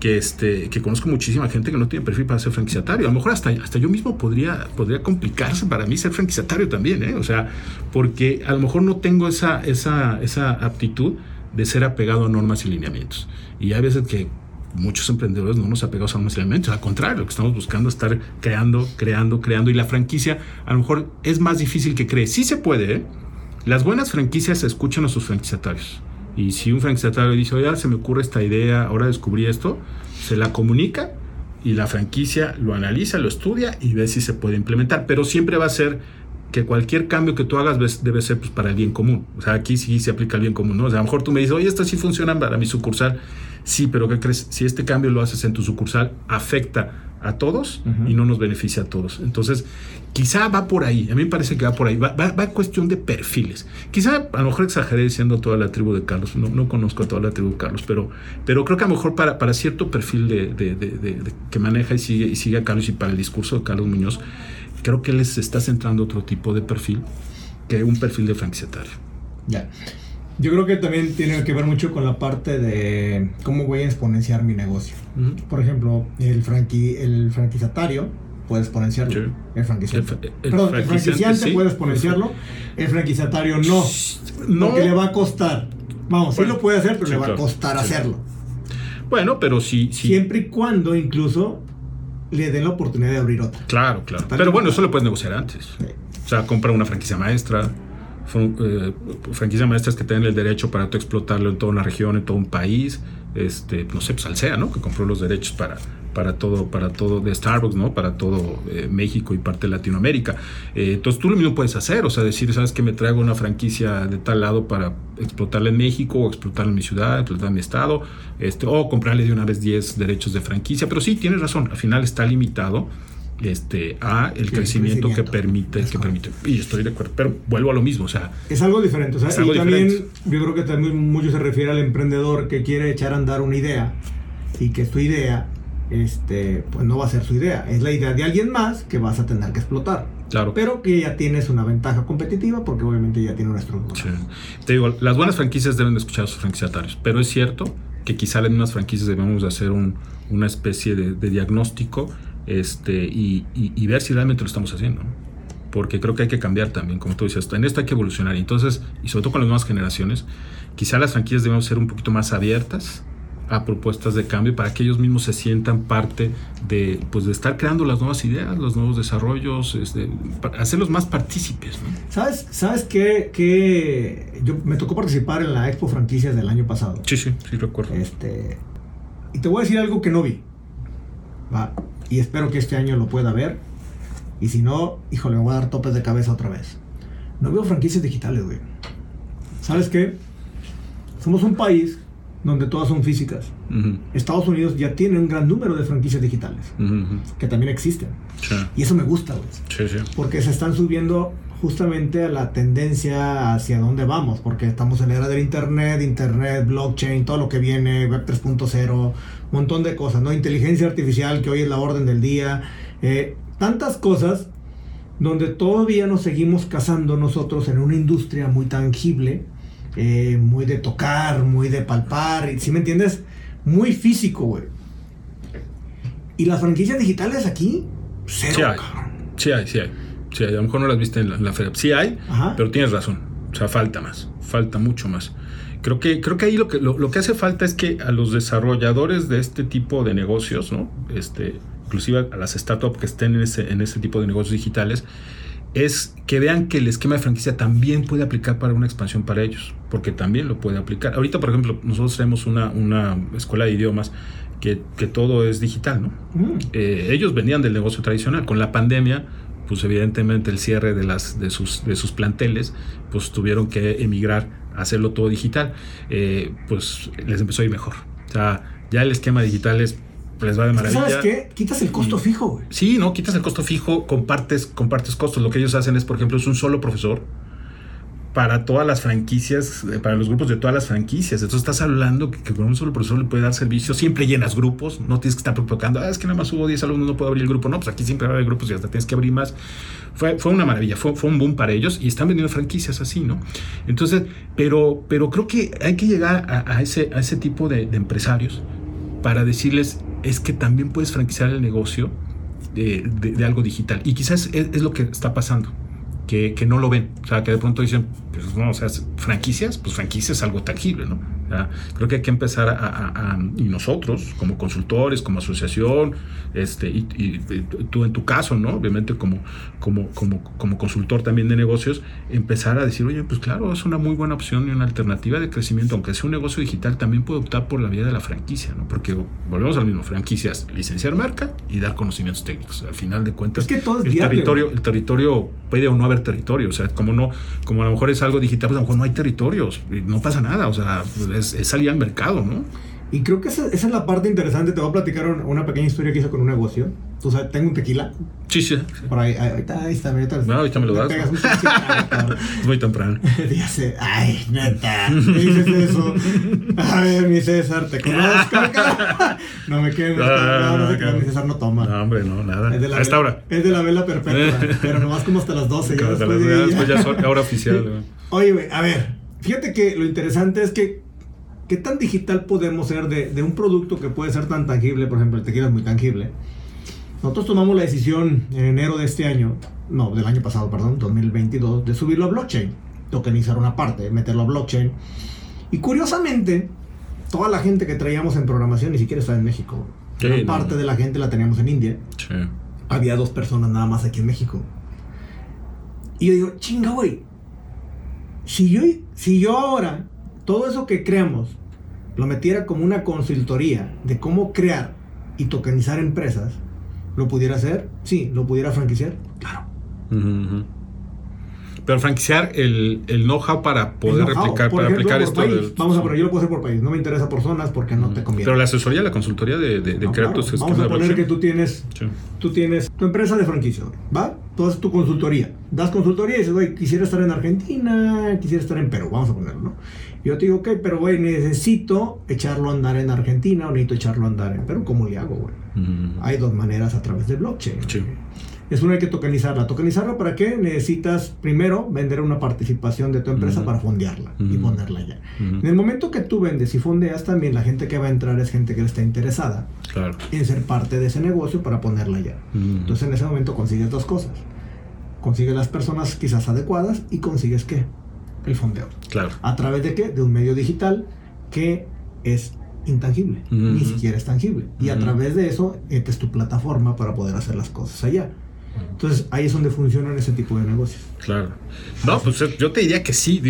que, este, que conozco muchísima gente que no tiene perfil para ser franquiciatario. A lo mejor hasta, hasta yo mismo podría, podría complicarse para mí ser franquiciatario también, ¿eh? O sea, porque a lo mejor no tengo esa, esa, esa aptitud de ser apegado a normas y lineamientos. Y hay veces que muchos emprendedores no nos apegamos a un elemento, al contrario, lo que estamos buscando es estar creando, creando, creando y la franquicia a lo mejor es más difícil que cree. Sí se puede, ¿eh? Las buenas franquicias escuchan a sus franquiciatarios. Y si un franquiciatario dice, oye, se me ocurre esta idea, ahora descubrí esto, se la comunica y la franquicia lo analiza, lo estudia y ve si se puede implementar. Pero siempre va a ser que cualquier cambio que tú hagas debe ser pues, para el bien común. O sea, aquí sí se aplica el bien común, ¿no? O sea, a lo mejor tú me dices, oye, esto sí funciona para mi sucursal Sí, pero ¿qué crees? Si este cambio lo haces en tu sucursal, afecta a todos y no nos beneficia a todos. Entonces, quizá va por ahí. A mí me parece que va por ahí. Va, va, cuestión de perfiles. Quizá a lo mejor exageré diciendo toda la tribu de Carlos. No, no conozco a toda la tribu de Carlos, pero, pero creo que a lo mejor para, para cierto perfil de, que maneja y sigue, y sigue a Carlos y para el discurso de Carlos Muñoz, creo que les está centrando otro tipo de perfil que un perfil de franquiciatario. Ya. Yo creo que también tiene que ver mucho con la parte de cómo voy a exponenciar mi negocio. Por ejemplo, el, franqui, el franquiciatario puede exponenciarlo. El franquiciante. El, perdón, el franquiciante puede exponenciarlo. El franquiciatario no. No. Porque le va a costar. Vamos, sí lo puede hacer, pero le va a costar hacerlo. Bueno, pero sí, sí. Siempre y cuando incluso le den la oportunidad de abrir otra. Claro, claro. Pero bueno, eso lo puedes negociar antes. O sea, comprar una franquicia maestra eh, franquicias maestras que tienen el derecho para tú explotarlo en toda una región, en todo un país. Este, no sé, pues Alsea, ¿no? Que compró los derechos para, para todo, para todo de Starbucks, ¿no? Para todo eh, México y parte de Latinoamérica. Eh, entonces tú lo mismo puedes hacer, o sea, decir, ¿sabes que me traigo una franquicia de tal lado para explotarla en México o explotarla en mi ciudad, explotarla en mi estado, este, o comprarle de una vez 10 derechos de franquicia? Pero sí, tienes razón, al final está limitado este, a el, crecimiento, que permite, que permite. Y estoy de acuerdo, pero vuelvo a lo mismo, o sea. Es algo diferente, o sea, y también yo creo que también mucho se refiere al emprendedor que quiere echar a andar una idea y que tu idea, este, pues no va a ser su idea, es la idea de alguien más que vas a tener que explotar. Claro. Pero que ya tienes una ventaja competitiva porque obviamente ya tiene una estructura. Te digo, las buenas franquicias deben de escuchar a sus franquiciatarios, pero es cierto que quizá en unas franquicias debemos de hacer un, una especie de, de diagnóstico este, y, ver si realmente lo estamos haciendo. Porque creo que hay que cambiar también, como tú dices, en esto hay que evolucionar. Entonces, y sobre todo con las nuevas generaciones, quizá las franquicias debemos ser un poquito más abiertas a propuestas de cambio para que ellos mismos se sientan parte de, pues, de estar creando las nuevas ideas, los nuevos desarrollos, este, hacerlos más partícipes. ¿Sabes, sabes qué, qué, Yo me tocó participar en la Expo Franquicias del año pasado. Sí, sí, sí, recuerdo. Este, y te voy a decir algo que no vi. Va y espero que este año lo pueda ver. Y si no, híjole, me voy a dar topes de cabeza otra vez. No veo franquicias digitales, güey. ¿Sabes qué? Somos un país donde todas son físicas. Estados Unidos ya tiene un gran número de franquicias digitales que también existen. Y eso me gusta, güey. Sí, sí. Porque se están subiendo justamente a la tendencia hacia dónde vamos, porque estamos en la era del Internet, Internet, blockchain, todo lo que viene, Web 3.0, montón de cosas, ¿no? Inteligencia artificial, que hoy es la orden del día, eh, tantas cosas donde todavía nos seguimos casando nosotros en una industria muy tangible, eh, muy de tocar, muy de palpar, ¿sí me entiendes? Muy físico, güey. Y las franquicias digitales aquí, cero. Sí hay, sí hay, sí hay. Sí a lo mejor no las viste en la, feria. Sí hay, pero tienes razón. O sea, falta más, falta mucho más. Creo que, creo que ahí lo que, lo, que hace falta es que a los desarrolladores de este tipo de negocios, ¿no? Este, inclusive a las startups que estén en ese, en ese tipo de negocios digitales, es que vean que el esquema de franquicia también puede aplicar para una expansión para ellos, porque también lo puede aplicar. Ahorita, por ejemplo, nosotros tenemos una, una escuela de idiomas que, que todo es digital, ¿no? Mm. Eh, ellos venían del negocio tradicional. Con la pandemia, pues evidentemente el cierre de, las, de, sus, de sus planteles, pues tuvieron que emigrar hacerlo todo digital, eh, pues les empezó a ir mejor. O sea, ya el esquema digital es les va de maravilla. ¿Sabes qué? Quitas el costo fijo, güey. Sí, no, quitas el costo fijo, compartes, compartes costos. Lo que ellos hacen es, por ejemplo, es un solo profesor para todas las franquicias, eh, para los grupos de todas las franquicias. Entonces estás hablando que, que con un solo profesor le puede dar servicio. Siempre llenas grupos, no tienes que estar provocando, ah, es que nada más hubo 10 alumnos, no puedo abrir el grupo. No, pues aquí siempre haber grupos y hasta tienes que abrir más. Fue, fue una maravilla, fue, fue un boom para ellos y están vendiendo franquicias así, ¿no? Entonces, pero, pero creo que hay que llegar a, a ese, a ese tipo de, empresarios para decirles, es que también puedes franquiciar el negocio de, de, algo digital. Y quizás es, lo que está pasando, que, que, no lo ven. O sea, que de pronto dicen, pues no, o sea, franquicias, pues franquicias es algo tangible, ¿no? Sea, creo que hay que empezar a, a, a, y nosotros, como consultores, como asociación, este, y, y, tú en tu caso, ¿no? Obviamente como, como, como, como consultor también de negocios, empezar a decir, oye, pues claro, es una muy buena opción y una alternativa de crecimiento, aunque sea un negocio digital, también puede optar por la vía de la franquicia, ¿no? Porque volvemos al mismo, franquicias, licenciar marca y dar conocimientos técnicos. Al final de cuentas, es que todo es el, territorio, el territorio puede o no haber territorio, o sea, como no, como a lo mejor es algo digital, pues a lo mejor no hay territorios, no pasa nada, o sea, es, es salir al mercado, ¿no? Y creo que esa, esa, es la parte interesante. Te voy a platicar una pequeña historia que hice con un negocio. Tú sabes, tengo un tequila. Sí, sí. Por ahí, ahorita, ahí está, ahorita. No, ahorita me lo das. Pegas un tequila, es muy temprano. Dice, ay, neta, ¿qué dices eso? A ver, mi César, te conozco. no me quemes. No, no sé que mi César no toma. No, hombre, no, nada. Es de la a esta vela, hora. Es de la vela perpetua, pero nomás como hasta las 12. Ya después, las, de ya después ya es hora oficial. Oye, güey, a ver, fíjate que lo interesante es que ¿Qué tan digital podemos ser de, de, un producto que puede ser tan tangible? Por ejemplo, el tequila es muy tangible. Nosotros tomamos la decisión en enero de este año, no, del año pasado, perdón, 2022, de subirlo a blockchain, tokenizar una parte, meterlo a blockchain. Y curiosamente, toda la gente que traíamos en programación ni siquiera está en México. Sí, una no, parte de la gente la teníamos en India. Sí. Había dos personas nada más aquí en México. Y yo digo, chinga, güey. Si yo, si yo ahora todo eso que creamos lo metiera como una consultoría de cómo crear y tokenizar empresas, ¿lo pudiera hacer? Sí, ¿lo pudiera franquiciar? Claro. Uh -huh. Pero franquiciar el, el know-how para poder know replicar, para ejemplo, aplicar esto. Del, Vamos a poner, yo lo puedo hacer por país, no me interesa por zonas porque no te conviene. Pero la asesoría, la consultoría de, de, de no, crear claro. tus Vamos a poner que tú tienes, sí. tú tienes tu empresa de franquicia, ¿va? Tú haces tu consultoría. Das consultoría y dices, güey, quisiera estar en Argentina, quisiera estar en Perú, vamos a ponerlo, ¿no? Yo te digo, ok, pero güey, necesito echarlo a andar en Argentina o necesito echarlo a andar en Perú. ¿Cómo le hago, güey? Uh -huh. Hay dos maneras a través de blockchain. Sí. Es una hay que tokenizarla. ¿Tokenizarla para qué? Necesitas primero vender una participación de tu empresa uh -huh. para fondearla uh -huh. y ponerla ya. En el momento que tú vendes y fondeas, también la gente que va a entrar es gente que está interesada claro. en ser parte de ese negocio para ponerla ya. Entonces en ese momento consigues dos cosas. Consigues las personas quizás adecuadas y consigues qué? El fondeo. Claro. ¿A través de qué? De un medio digital que es intangible, uh -huh. ni siquiera es tangible. Y uh -huh. a través de eso, esta es tu plataforma para poder hacer las cosas allá. Entonces ahí es donde funcionan ese tipo de negocios. Claro. No, pues yo te diría que sí.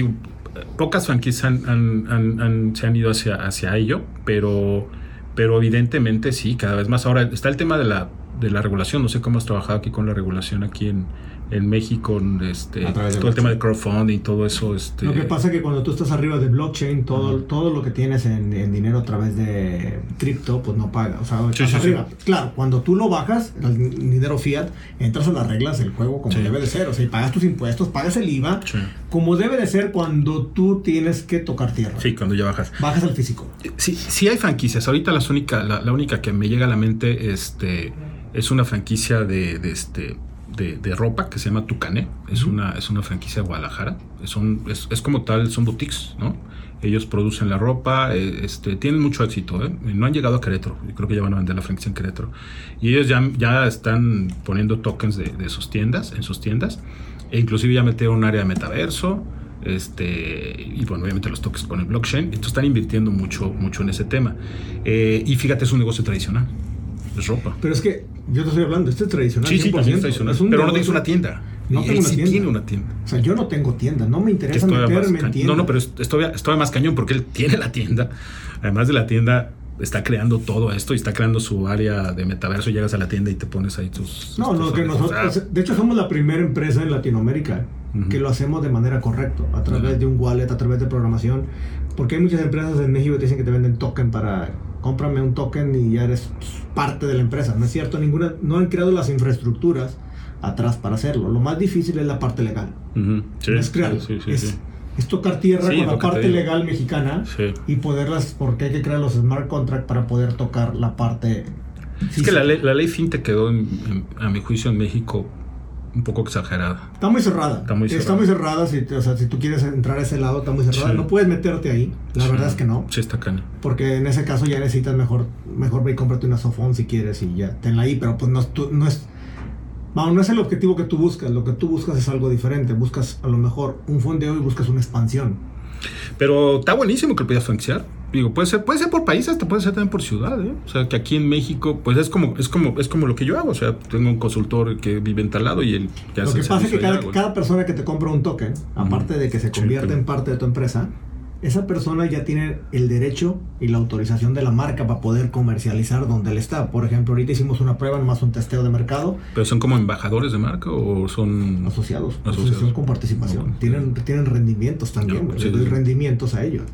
Pocas franquicias han, han, han, se han ido hacia, hacia ello, pero, pero evidentemente sí, cada vez más. Ahora está el tema de la, de la regulación. No sé cómo has trabajado aquí con la regulación aquí en, en México, este, todo el tema de crowdfunding y todo eso. Este... Lo que pasa es que cuando tú estás arriba de blockchain, todo, uh -huh. todo lo que tienes en, en, dinero a través de cripto, pues no paga. O sea, sí, sí, arriba. Sí. Claro, cuando tú lo bajas, el dinero fiat, entras a las reglas del juego como debe de ser. O sea, y pagas tus impuestos, pagas el IVA, como debe de ser cuando tú tienes que tocar tierra. Sí, cuando ya bajas. Bajas al físico. Sí, sí hay franquicias. Ahorita las única, la, la única que me llega a la mente este, es una franquicia de, de este de, de, ropa que se llama Tucané. Es, uh -huh. una, es una franquicia de Guadalajara. Son, es, es, como tal, son boutiques, ¿no? Ellos producen la ropa, eh, este, tienen mucho éxito. ¿eh? No han llegado a Querétaro. Yo creo que ya van a vender la franquicia en Querétaro. Y ellos ya, ya están poniendo tokens de, de sus tiendas, en sus tiendas. E inclusive ya metieron un área de metaverso. Este, y bueno, obviamente los tokens con el blockchain. Entonces están invirtiendo mucho, mucho en ese tema. Eh, y fíjate, es un negocio tradicional. Es ropa. Pero es que yo te estoy hablando, este es tradicional. Sí, sí, también es tradicional. Es un pero no tienes una tienda. No tengo una sí tienda. tiene una tienda. O sea, yo no tengo tienda, no me interesa meterme en tienda. No, no, pero es, es, todavía, es todavía más cañón porque él tiene la tienda. Además de la tienda, está creando todo esto y está creando su área de metaverso. Llegas a la tienda y te pones ahí tus. No, no, que nosotros. De hecho, somos la primera empresa en Latinoamérica uh -huh. que lo hacemos de manera correcta, a través uh -huh. de un wallet, a través de programación. Porque hay muchas empresas en México que dicen que te venden token para cómprame un token y ya eres parte de la empresa. No es cierto, ninguna, no han creado las infraestructuras atrás para hacerlo. Lo más difícil es la parte legal. Ujú, sí, no es crearlo, sí, sí, es, tocar tierra con la te parte legal mexicana y poderlas, porque hay que crear los smart contracts para poder tocar la parte... Es que la ley, la ley FinTech quedó, en- en- a mi juicio, en México un poco exagerada. Está muy cerrada. Está muy Está cerrada. muy cerrada. Si, o sea, si tú quieres entrar a ese lado, está muy cerrada. Sí. No puedes meterte ahí. La Sí. verdad es que no. Sí, está cana. Porque en ese caso ya necesitas mejor, mejor ve y cómprate una sofón si quieres y ya tenla ahí. Pero pues no, es tu- no es. No es el objetivo que tú buscas. Lo que tú buscas es algo diferente. Buscas a lo mejor un fondeo y buscas una expansión. Pero está buenísimo que lo puedas franquiciar. Digo, puede ser, puede ser por país, hasta puede ser también por ciudad, ¿eh? O sea, que aquí en México, pues es como, es como, es como lo que yo hago. O sea, tengo un consultor que vive en tal lado y él ya Lo que pasa es que cada, cada persona que te compra un token, aparte de que se Sí, convierte pero- en parte de tu empresa, esa persona ya tiene el derecho y la autorización de la marca para poder comercializar donde él está. Por ejemplo, ahorita hicimos una prueba, más un testeo de mercado, ¿Pero son como embajadores de marca o son...? asociados, Asociados. asociación con participación. Ok. Tienen, tienen rendimientos también, sí, doy sí. rendimientos a ellos.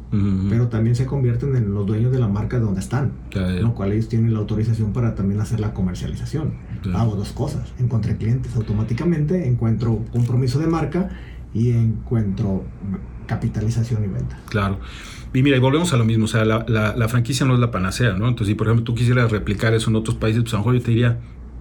Pero también se convierten en los dueños de la marca de donde están. Lo cual ellos tienen la autorización para también hacer la comercialización. Hago dos cosas. Encontré clientes automáticamente, encuentro compromiso de marca y encuentro capitalización y venta. Claro. Y mira, y volvemos a lo mismo, o sea, la, la- la franquicia no es la panacea, ¿no? Entonces, si por ejemplo tú quisieras replicar eso en otros países, pues a lo mejor yo te diría,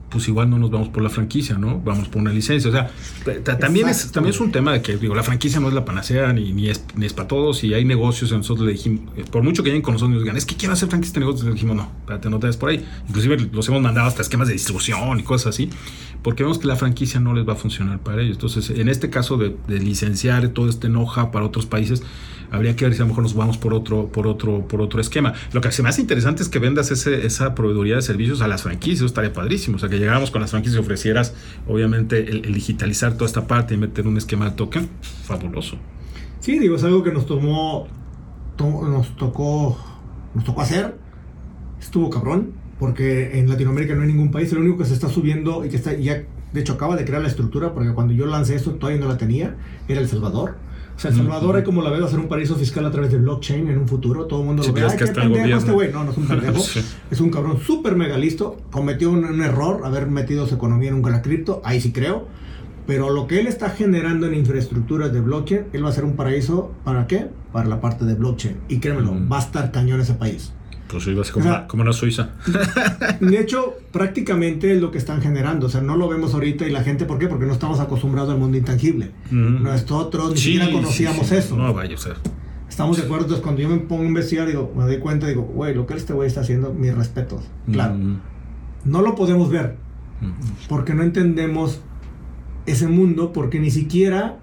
pues igual no nos vamos por la franquicia, ¿no? Vamos por una licencia. O sea, ta- ta- también es, también es un tema de que, digo, la franquicia no es la panacea ni, ni, es, ni es para todos. Y hay negocios, nosotros le dijimos, eh, por mucho que lleguen con nosotros nos digan, es que quiero hacer franquicia de negocios, le dijimos, no, espérate, no te des por ahí. Inclusive los hemos mandado hasta esquemas de distribución y cosas así, porque vemos que la franquicia no les va a funcionar para ellos. Entonces, en este caso de, licenciar todo este enoja para otros países, habría que ver si a lo mejor nos vamos por otro, por otro, por otro esquema. Lo que se me hace interesante es que vendas ese, esa proveeduría de servicios a las franquicias, estaría padrísimo. O sea, que llegáramos con las franquicias y ofrecieras, obviamente, el, digitalizar toda esta parte y meter un esquema de token, fabuloso. Sí, digo, es algo que nos tomó, to- nos tocó, nos tocó hacer. Estuvo cabrón, porque en Latinoamérica no hay ningún país. El único que se está subiendo y que está ya, de hecho, acaba de crear la estructura, porque cuando yo lancé esto todavía no la tenía, era El Salvador. O sea, El Salvador hay como la veo hacer un paraíso fiscal a través de blockchain en un futuro. Todo el mundo lo ve. pero es Ay, que qué pendejo este gobierno". güey. No, no es un pendejo. Sí. Es un cabrón súper mega listo. Cometió un, un error haber metido su economía en un gran cripto. Ahí sí creo. Pero lo que él está generando en infraestructuras de blockchain, él va a ser un paraíso. ¿Para qué? Para la parte de blockchain. Y créemelo, Mm. va a estar cañón ese país. Pues a ser como, O sea, una, como una Suiza. De hecho, prácticamente es lo que están generando. O sea, no lo vemos ahorita y la gente, ¿por qué? Porque no estamos acostumbrados al mundo intangible. Nosotros ni Sí, siquiera conocíamos sí. eso. No, vaya, o sea. Estamos de acuerdo. Entonces, cuando yo me pongo a investigar, digo, me doy cuenta, digo, güey, lo que este güey está haciendo, mis respetos. Claro. No lo podemos ver. porque no entendemos ese mundo, porque ni siquiera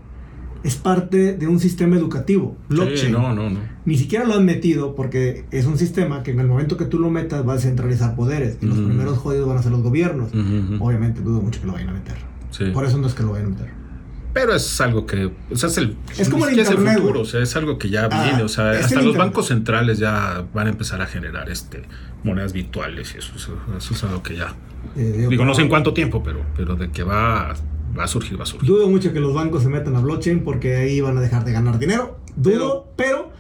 es parte de un sistema educativo. Blockchain. Sí, no, no, no. Ni siquiera lo han metido porque es un sistema que en el momento que tú lo metas va a centralizar poderes y los Ujú. primeros jodidos van a ser los gobiernos. Ujú, ujú. Obviamente dudo mucho que lo vayan a meter. Sí. Por eso no es que lo vayan a meter. Pero es algo que, o sea, es el, Es como el siquiera es internet, futuro, o sea, es algo que ya Ah, viene, o sea, hasta el los internet. bancos centrales ya van a empezar a generar este monedas virtuales y eso, eso, eso es algo que ya, Eh, digo, no sé en pero cuánto tiempo, pero, pero de que va, va a surgir, va a surgir. Dudo mucho que los bancos se metan a blockchain porque ahí van a dejar de ganar dinero. Dudo, pero,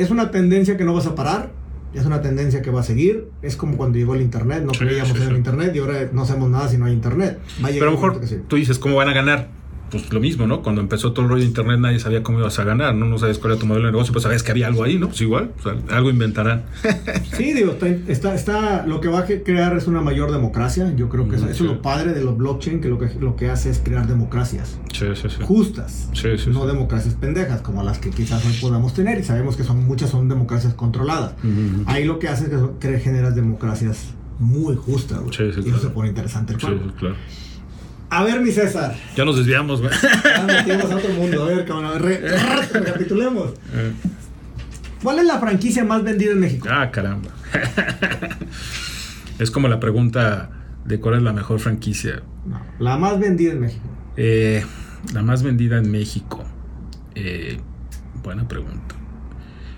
es una tendencia que no vas a parar. Es una tendencia que va a seguir. Es como cuando llegó el internet. No Sí, creíamos sí, en el internet y ahora no hacemos nada si no hay internet. Va a llegar Pero a lo un mejor que tú dices, ¿cómo van a ganar? Pues lo mismo, ¿no? Cuando empezó todo el rollo de internet nadie sabía cómo ibas a ganar, ¿no? No sabías cuál era tu modelo de negocio, pues sabías que había algo ahí, ¿no? Pues igual, o sea, algo inventarán. Sí, digo, está, está, está- lo que va a crear es una mayor democracia. Yo creo que eso, Mm, eso es sí. lo padre de los blockchain, que lo que lo que hace es crear democracias Sí, sí, sí. justas. Sí, sí, no sí. democracias pendejas como las que quizás hoy podamos tener y sabemos que son muchas son democracias controladas. Ahí lo que hace es que, son- que generas democracias muy justas, güey. Sí, sí, y claro. eso se pone interesante el Sí, juego. sí, claro. A ver, mi César. Ya nos desviamos, güey. Ya metimos a otro mundo. A ver, cabrón, a ver, re- recapitulemos. Eh. ¿Cuál es la franquicia más vendida en México? Ah, caramba. es como la pregunta de cuál es la mejor franquicia. No, la más vendida en México. Eh, la más vendida en México. Eh, buena pregunta.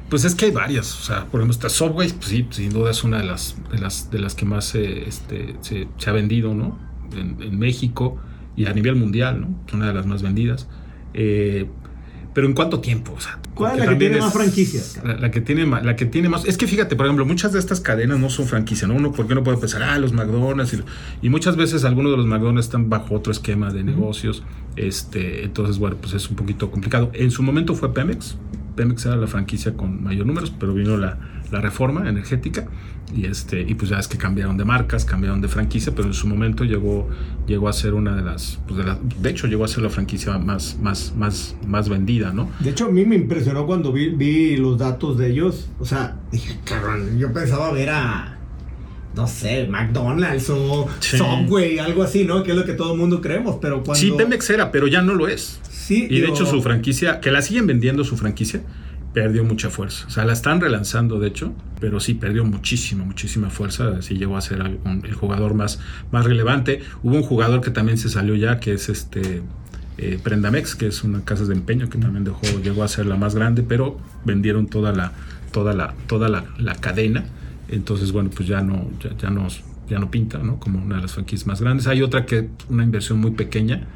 Pues es que hay varias. O sea, por ejemplo, esta Subway, pues sí, sin duda es una de las, de las, de las que más eh, este, se, se ha vendido, ¿no? En, en México y a nivel mundial, ¿no? Es una de las más vendidas. Eh, pero ¿en cuánto tiempo? O sea, ¿Cuál es la que tiene más franquicias? La, la que tiene más, la que tiene más. Es que fíjate, por ejemplo, muchas de estas cadenas no son franquicias, ¿no? Uno, porque uno puede pensar, ah, los McDonald's. Y, y muchas veces algunos de los McDonald's están bajo otro esquema de negocios. Este, entonces, bueno, pues es un poquito complicado. En su momento fue Pemex. Pemex era la franquicia con mayor números, pero vino la, la reforma energética y este y pues ya es que cambiaron de marcas, cambiaron de franquicia, pero en su momento llegó llegó a ser una de las, pues de, la, de hecho llegó a ser la franquicia más más más más vendida, ¿no? De hecho, a mí me impresionó cuando vi, vi los datos de ellos. O sea, dije, cabrón, yo pensaba ver a, no sé, McDonald's o Sí. Subway, algo así, ¿no? Que es lo que todo el mundo creemos, pero cuando... Sí, Pemex era, pero ya no lo es. Sí, Y de hecho su franquicia, que la siguen vendiendo su franquicia, perdió mucha fuerza. O sea, la están relanzando, de hecho, pero sí perdió muchísima, muchísima fuerza. Sí llegó a ser el jugador más, más relevante. Hubo un jugador que también se salió ya, que es este eh, Prendamex, que es una casa de empeño que también dejó, llegó a ser la más grande, pero vendieron toda la, toda la, toda la, la cadena. Entonces, bueno, pues ya no, ya, ya ya no pinta, ¿no? Como una de las franquicias más grandes. Hay otra que una inversión muy pequeña,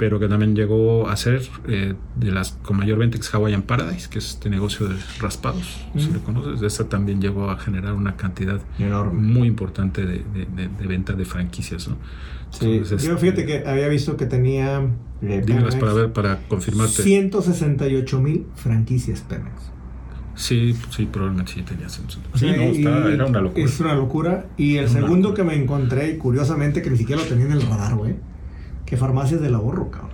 pero que también llegó a ser eh, de las con mayor venta, que es Hawaiian Paradise, que es este negocio de raspados, si Mm. lo conoces. Esa también llegó a generar una cantidad Enorme. muy importante de, de- de- de venta de franquicias, ¿no? Sí, Entonces, yo este, fíjate que había visto que tenía... eh, dímelas para ver, para confirmarte. 168 mil franquicias Pemex. Sí, sí, probablemente sí tenía Sí, no, está- era una locura. Es una locura. Y el segundo locura. que me encontré, curiosamente, que ni siquiera lo tenía en el radar, güey. Que farmacias del ahorro, cabrón.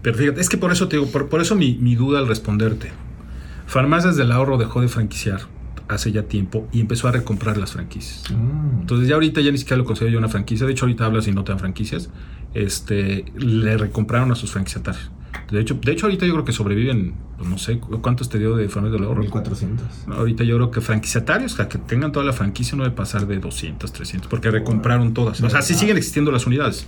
Pero fíjate, es que por eso te digo, por, por eso mi, mi duda al responderte. Farmacias del Ahorro dejó de franquiciar hace ya tiempo y empezó a recomprar las franquicias. Entonces ya ahorita ya ni siquiera lo considero yo una franquicia. De hecho, ahorita hablas y no te dan franquicias. Este, le recompraron a sus franquiciatarios. De hecho, de hecho ahorita yo creo que sobreviven, pues, no sé, ¿cuántos te dio de farmacias del ahorro? 1400. No, ahorita yo creo que franquiciatarios, o sea, que tengan toda la franquicia no debe pasar de 200, 300, porque recompraron todas. O sea, sí siguen existiendo las unidades.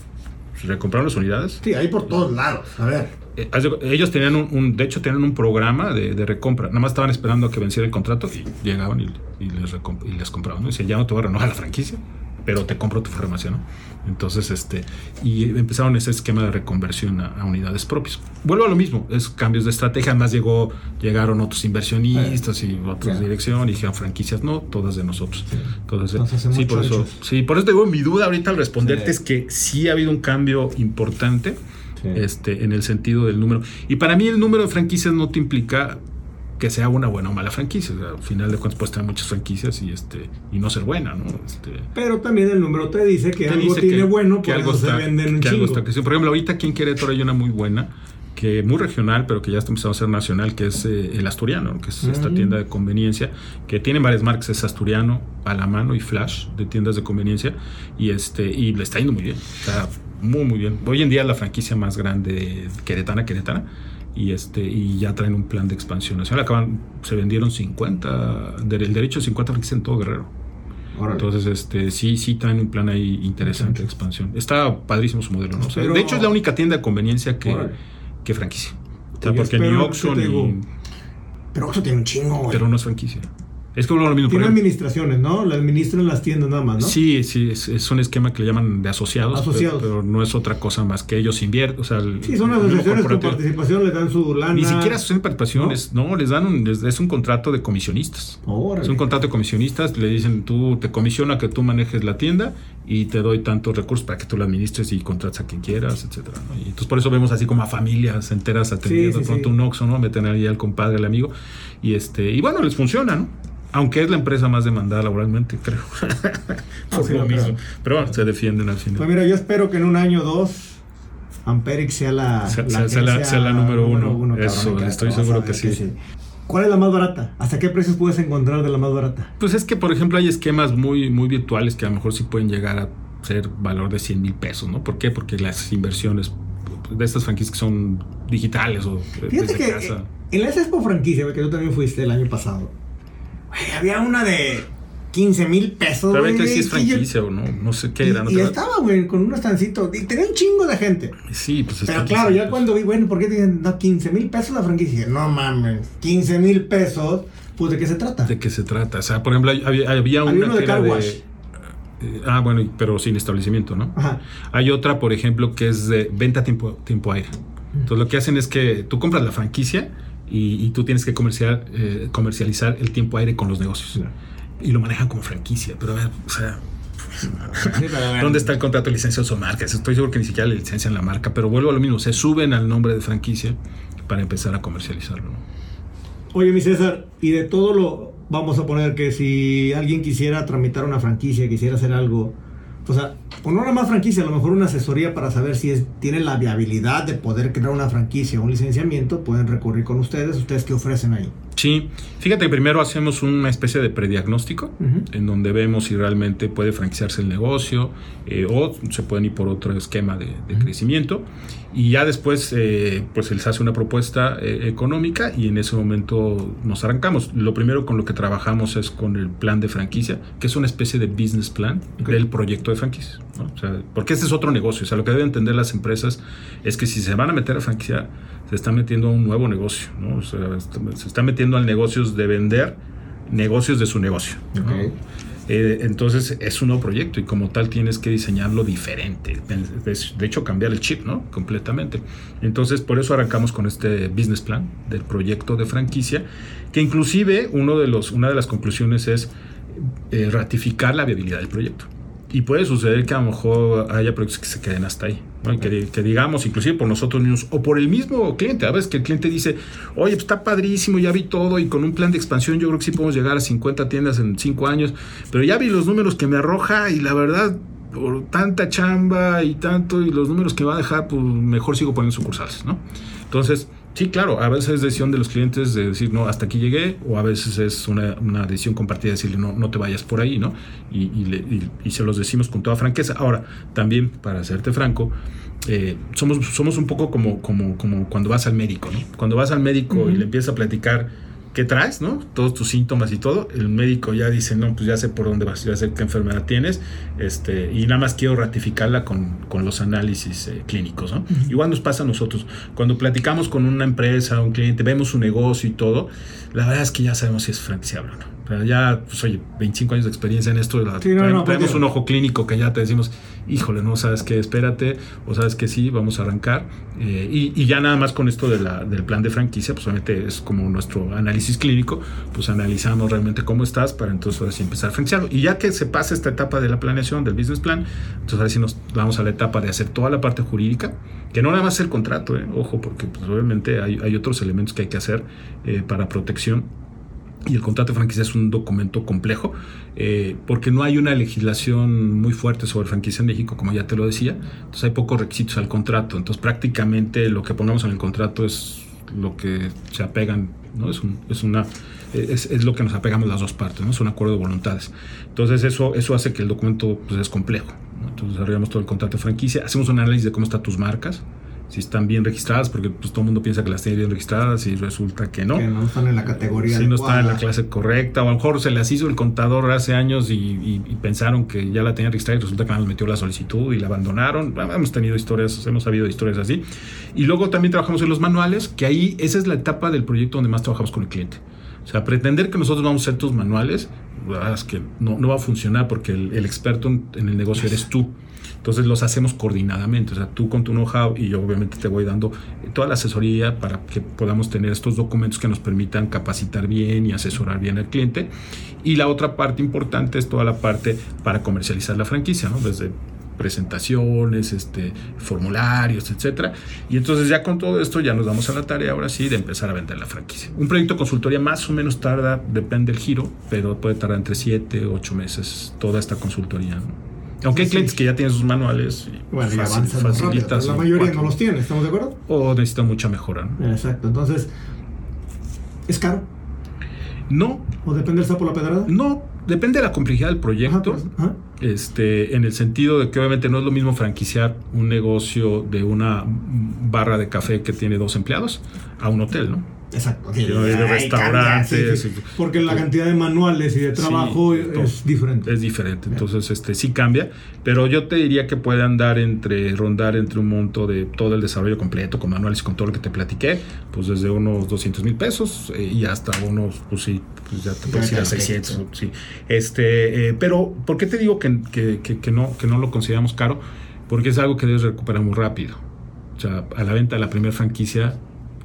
Recompraron las unidades. Sí, ahí por todos lados. A ver. Eh, ellos tenían un, un- de hecho tenían un programa de, de recompra. Nada más estaban esperando a que venciera el contrato y llegaban y, y les, y les compraban. ¿no? Y decían, ya no te voy a renovar la franquicia, pero te compro tu farmacia, ¿no? Entonces, este, y empezaron ese esquema de reconversión a, a unidades propias. Vuelvo a lo mismo, es cambios de estrategia. Además llegó, llegaron otros inversionistas y otras Claro. dirección y dijeron franquicias, no, todas de nosotros. De- Nos hacemos sí, por eso, sí, por eso tengo mi duda ahorita al responderte Sí. es que sí ha habido un cambio importante este, en el sentido del número. Y para mí el número de franquicias no te implica que sea una buena o mala franquicia. O sea, al final de cuentas puedes tener muchas franquicias y este y no ser buena, ¿no? Este, Pero también el número te dice que te algo dice tiene que- bueno, que algo está, se venden un que algo chingo. está creciendo. Por ejemplo, ahorita aquí en Querétaro hay una muy buena, que muy regional, pero que ya está empezando a ser nacional, que es eh, el Asturiano, que es esta tienda de conveniencia, que tiene varias marcas, es Asturiano, a la mano y Flash, de tiendas de conveniencia, y este y le está yendo muy bien. Está muy, muy bien. Hoy en día es la franquicia más grande queretana, queretana. Y, este, y ya traen un plan de expansión nacional. Acaban, se vendieron 50, del derecho de 50 franquicias en todo Guerrero. Órale. Entonces, este, sí, sí traen un plan ahí interesante de expansión. Está padrísimo su modelo, ¿no? O sea, Pero- de hecho, es la única tienda de conveniencia que, Órale. que franquicia. O Yo sea, porque ni Oxxo ni... Pero eso tiene un chingo, güey. Pero no es franquicia. Es como lo mismo. Tiene administraciones, ¿no? La administran las tiendas nada más, ¿no? Sí, sí, es, es un esquema que le llaman de asociados, Asociados. Pero, pero no es otra cosa más que ellos invierten. O sea, el- Sí, son asociaciones con participación, le dan su lana. Ni siquiera son participaciones, ¿no? les dan un, les- es un contrato de comisionistas. Órale. Es un contrato de comisionistas, le dicen, tú te comisiona que tú manejes la tienda y te doy tantos recursos para que tú la administres y contrates a quien quieras, etcétera. ¿no? Y entonces por eso vemos así como a familias enteras atendiendo Sí, sí, pronto sí. un Oxxo, ¿no? Meten ahí al compadre, al amigo. Y este, y bueno, les funciona, ¿no? Aunque es la empresa más demandada laboralmente, creo. por lo mismo. Pero bueno, se defienden al final. Pues mira, yo espero que en un año o dos Amperix sea la, Sea- la, sea- sea la- sea la número uno. Eso, estoy seguro que sí. ¿Cuál es la más barata? ¿Hasta qué precios puedes encontrar de la más barata? Pues es que, por ejemplo, hay esquemas muy, muy virtuales que a lo mejor sí pueden llegar a ser valor de 100 mil pesos, ¿no? ¿Por qué? Porque las inversiones de estas franquicias que son digitales o Fíjate desde que casa. eh, en la Expo franquicia, que tú también fuiste el año pasado, güey, había una de 15 mil pesos. Pero güey, que si es yo- franquicia o no, no sé qué era. ¿no y estaba, güey, con un estancito. Y tenía un chingo de gente. Sí, pues Pero claro, ya cuando vi, bueno, ¿por qué te dicen, no, 15 mil pesos la franquicia? No mames, 15 mil pesos, pues ¿de qué se trata? ¿De qué se trata? O sea, por ejemplo, había, había una Había uno de que era car de- wash. eh, ah, bueno, pero sin establecimiento, ¿no? Ajá. Hay otra, por ejemplo, que es de venta tiempo, tiempo aire. Entonces lo que hacen es que tú compras la franquicia y, tú tienes que comercial, eh, comercializar el tiempo aire con los negocios. Y lo manejan como franquicia. Pero a ver, o sea, ¿Dónde está el contrato de licencia o marcas? Estoy seguro que ni siquiera le licencian la marca, pero vuelvo a lo mismo, se suben al nombre de franquicia para empezar a comercializarlo. Oye, mi César, y de todo lo, vamos a poner que si alguien quisiera tramitar una franquicia, quisiera hacer algo, o sea, o no nada más franquicia, a lo mejor una asesoría para saber si es, tiene la viabilidad de poder crear una franquicia o un licenciamiento, pueden recurrir con ustedes. ¿Ustedes qué ofrecen ahí? Sí, fíjate que primero hacemos una especie de prediagnóstico en donde vemos si realmente puede franquiciarse el negocio eh, o se pueden ir por otro esquema de, crecimiento. Y ya después eh, pues se les hace una propuesta eh, económica y en ese momento nos arrancamos. Lo primero con lo que trabajamos es con el plan de franquicia, que es una especie de business plan del proyecto de franquicia. porque este es otro negocio, o sea, lo que deben entender las empresas es que si se van a meter a franquicia se está metiendo a un nuevo negocio, ¿no? se está metiendo al negocio de vender negocios de su negocio. Eh, entonces es un nuevo proyecto y como tal tienes que diseñarlo diferente. De hecho, cambiar el chip, ¿no? Completamente. Entonces, por eso arrancamos con este business plan del proyecto de franquicia, que inclusive uno de los, una de las conclusiones es eh, ratificar la viabilidad del proyecto. Y puede suceder que a lo mejor haya proyectos que se queden hasta ahí. Que, digamos, inclusive por nosotros mismos o por el mismo cliente. A veces que el cliente dice, oye, pues está padrísimo, ya vi todo y con un plan de expansión yo creo que sí podemos llegar a 50 tiendas en 5 años. Pero ya vi los números que me arroja y la verdad, por tanta chamba y tanto y los números que va a dejar, pues mejor sigo poniendo sucursales, ¿no? Entonces, Sí, claro, a veces es decisión de los clientes de decir, no, hasta aquí llegué, o a veces es una, decisión compartida de decirle, no, no te vayas por ahí, ¿no? Y, y, se los decimos con toda franqueza. Ahora, también, para serte franco, eh, somos, somos un poco como, como, como cuando vas al médico, ¿no? Cuando vas al médico y le empiezas a platicar qué traes, ¿no? Todos tus síntomas y todo. El médico ya dice, no, pues ya sé por dónde vas, ya sé qué enfermedad tienes, este, y nada más quiero ratificarla con, con los análisis eh, clínicos, ¿no? Igual nos pasa a nosotros. Cuando platicamos con una empresa, un cliente, vemos su negocio y todo, la verdad es que ya sabemos si es franquiciable o no ya, pues oye, 25 años de experiencia en esto, tenemos un ojo clínico que ya te decimos, híjole, no sabes qué, espérate, o sabes que sí, vamos a arrancar. Eh, y, ya nada más con esto de la, del plan de franquicia, pues obviamente es como nuestro análisis clínico, pues analizamos realmente cómo estás para entonces ahora sí empezar a franquiciarlo. Y ya que se pasa esta etapa de la planeación, del business plan, entonces ahora sí nos vamos a la etapa de hacer toda la parte jurídica, que no nada más el contrato, eh, ojo, porque pues, obviamente hay, hay, otros elementos que hay que hacer eh, para protección y el contrato de franquicia es un documento complejo eh, porque no hay una legislación muy fuerte sobre franquicia en México, como ya te lo decía. Entonces hay pocos requisitos al contrato. Entonces prácticamente lo que pongamos en el contrato es lo que se apegan, ¿no? Es, es una es, es, lo que nos apegamos las dos partes, ¿no? Es un acuerdo de voluntades. Entonces eso, eso hace que el documento pues, es complejo. Entonces desarrollamos todo el contrato de franquicia, hacemos un análisis de cómo están tus marcas, si están bien registradas, porque pues todo el mundo piensa que las tiene bien registradas y resulta que no. Que no están en la categoría. Si no están en la clase correcta, o a lo mejor se las hizo el contador hace años y, pensaron que ya la tenían registrada y resulta que nada metió la solicitud y la abandonaron. Hemos tenido historias, hemos sabido historias así. Y luego también trabajamos en los manuales, que ahí esa es la etapa del proyecto donde más trabajamos con el cliente. O sea, pretender que nosotros vamos a hacer tus manuales, es que no, no va a funcionar porque el, experto en, en el negocio eres tú. Entonces los hacemos coordinadamente, o sea, tú con tu know-how y yo obviamente te voy dando toda la asesoría para que podamos tener estos documentos que nos permitan capacitar bien y asesorar bien al cliente. Y la otra parte importante es toda la parte para comercializar la franquicia, ¿no? Desde presentaciones, este, formularios, etcétera. Y entonces ya con todo esto ya nos damos a la tarea ahora sí de empezar a vender la franquicia. Un proyecto de consultoría más o menos tarda, depende del giro, pero puede tardar entre 7, 8 meses toda esta consultoría. ¿no? Aunque hay clientes que ya tienen sus manuales y bueno, La mayoría no los tiene, ¿estamos de acuerdo? O necesitan mucha mejora. Exacto. Entonces, ¿es caro? No. ¿O depende del sapo la pedrada? No, depende de la complejidad del proyecto. Pues, este, en el sentido de que obviamente no es lo mismo franquiciar un negocio de una barra de café que tiene dos empleados a un hotel, ¿no? Exacto. de restaurantes. Porque la cantidad de manuales y de trabajo es diferente. Es diferente. Entonces, este sí cambia. Pero yo te diría que puede andar entre, rondar entre un monto de todo el desarrollo completo, con manuales, con todo lo que te platiqué, pues desde unos 200 mil pesos eh, y hasta unos, pues sí, pues ya te puedes ir a 600. Sí. Este, eh, pero, ¿por qué te digo que, que, que, no, que no lo consideramos caro? Porque es algo que debes recuperar muy rápido. O sea, a la venta de la primera franquicia,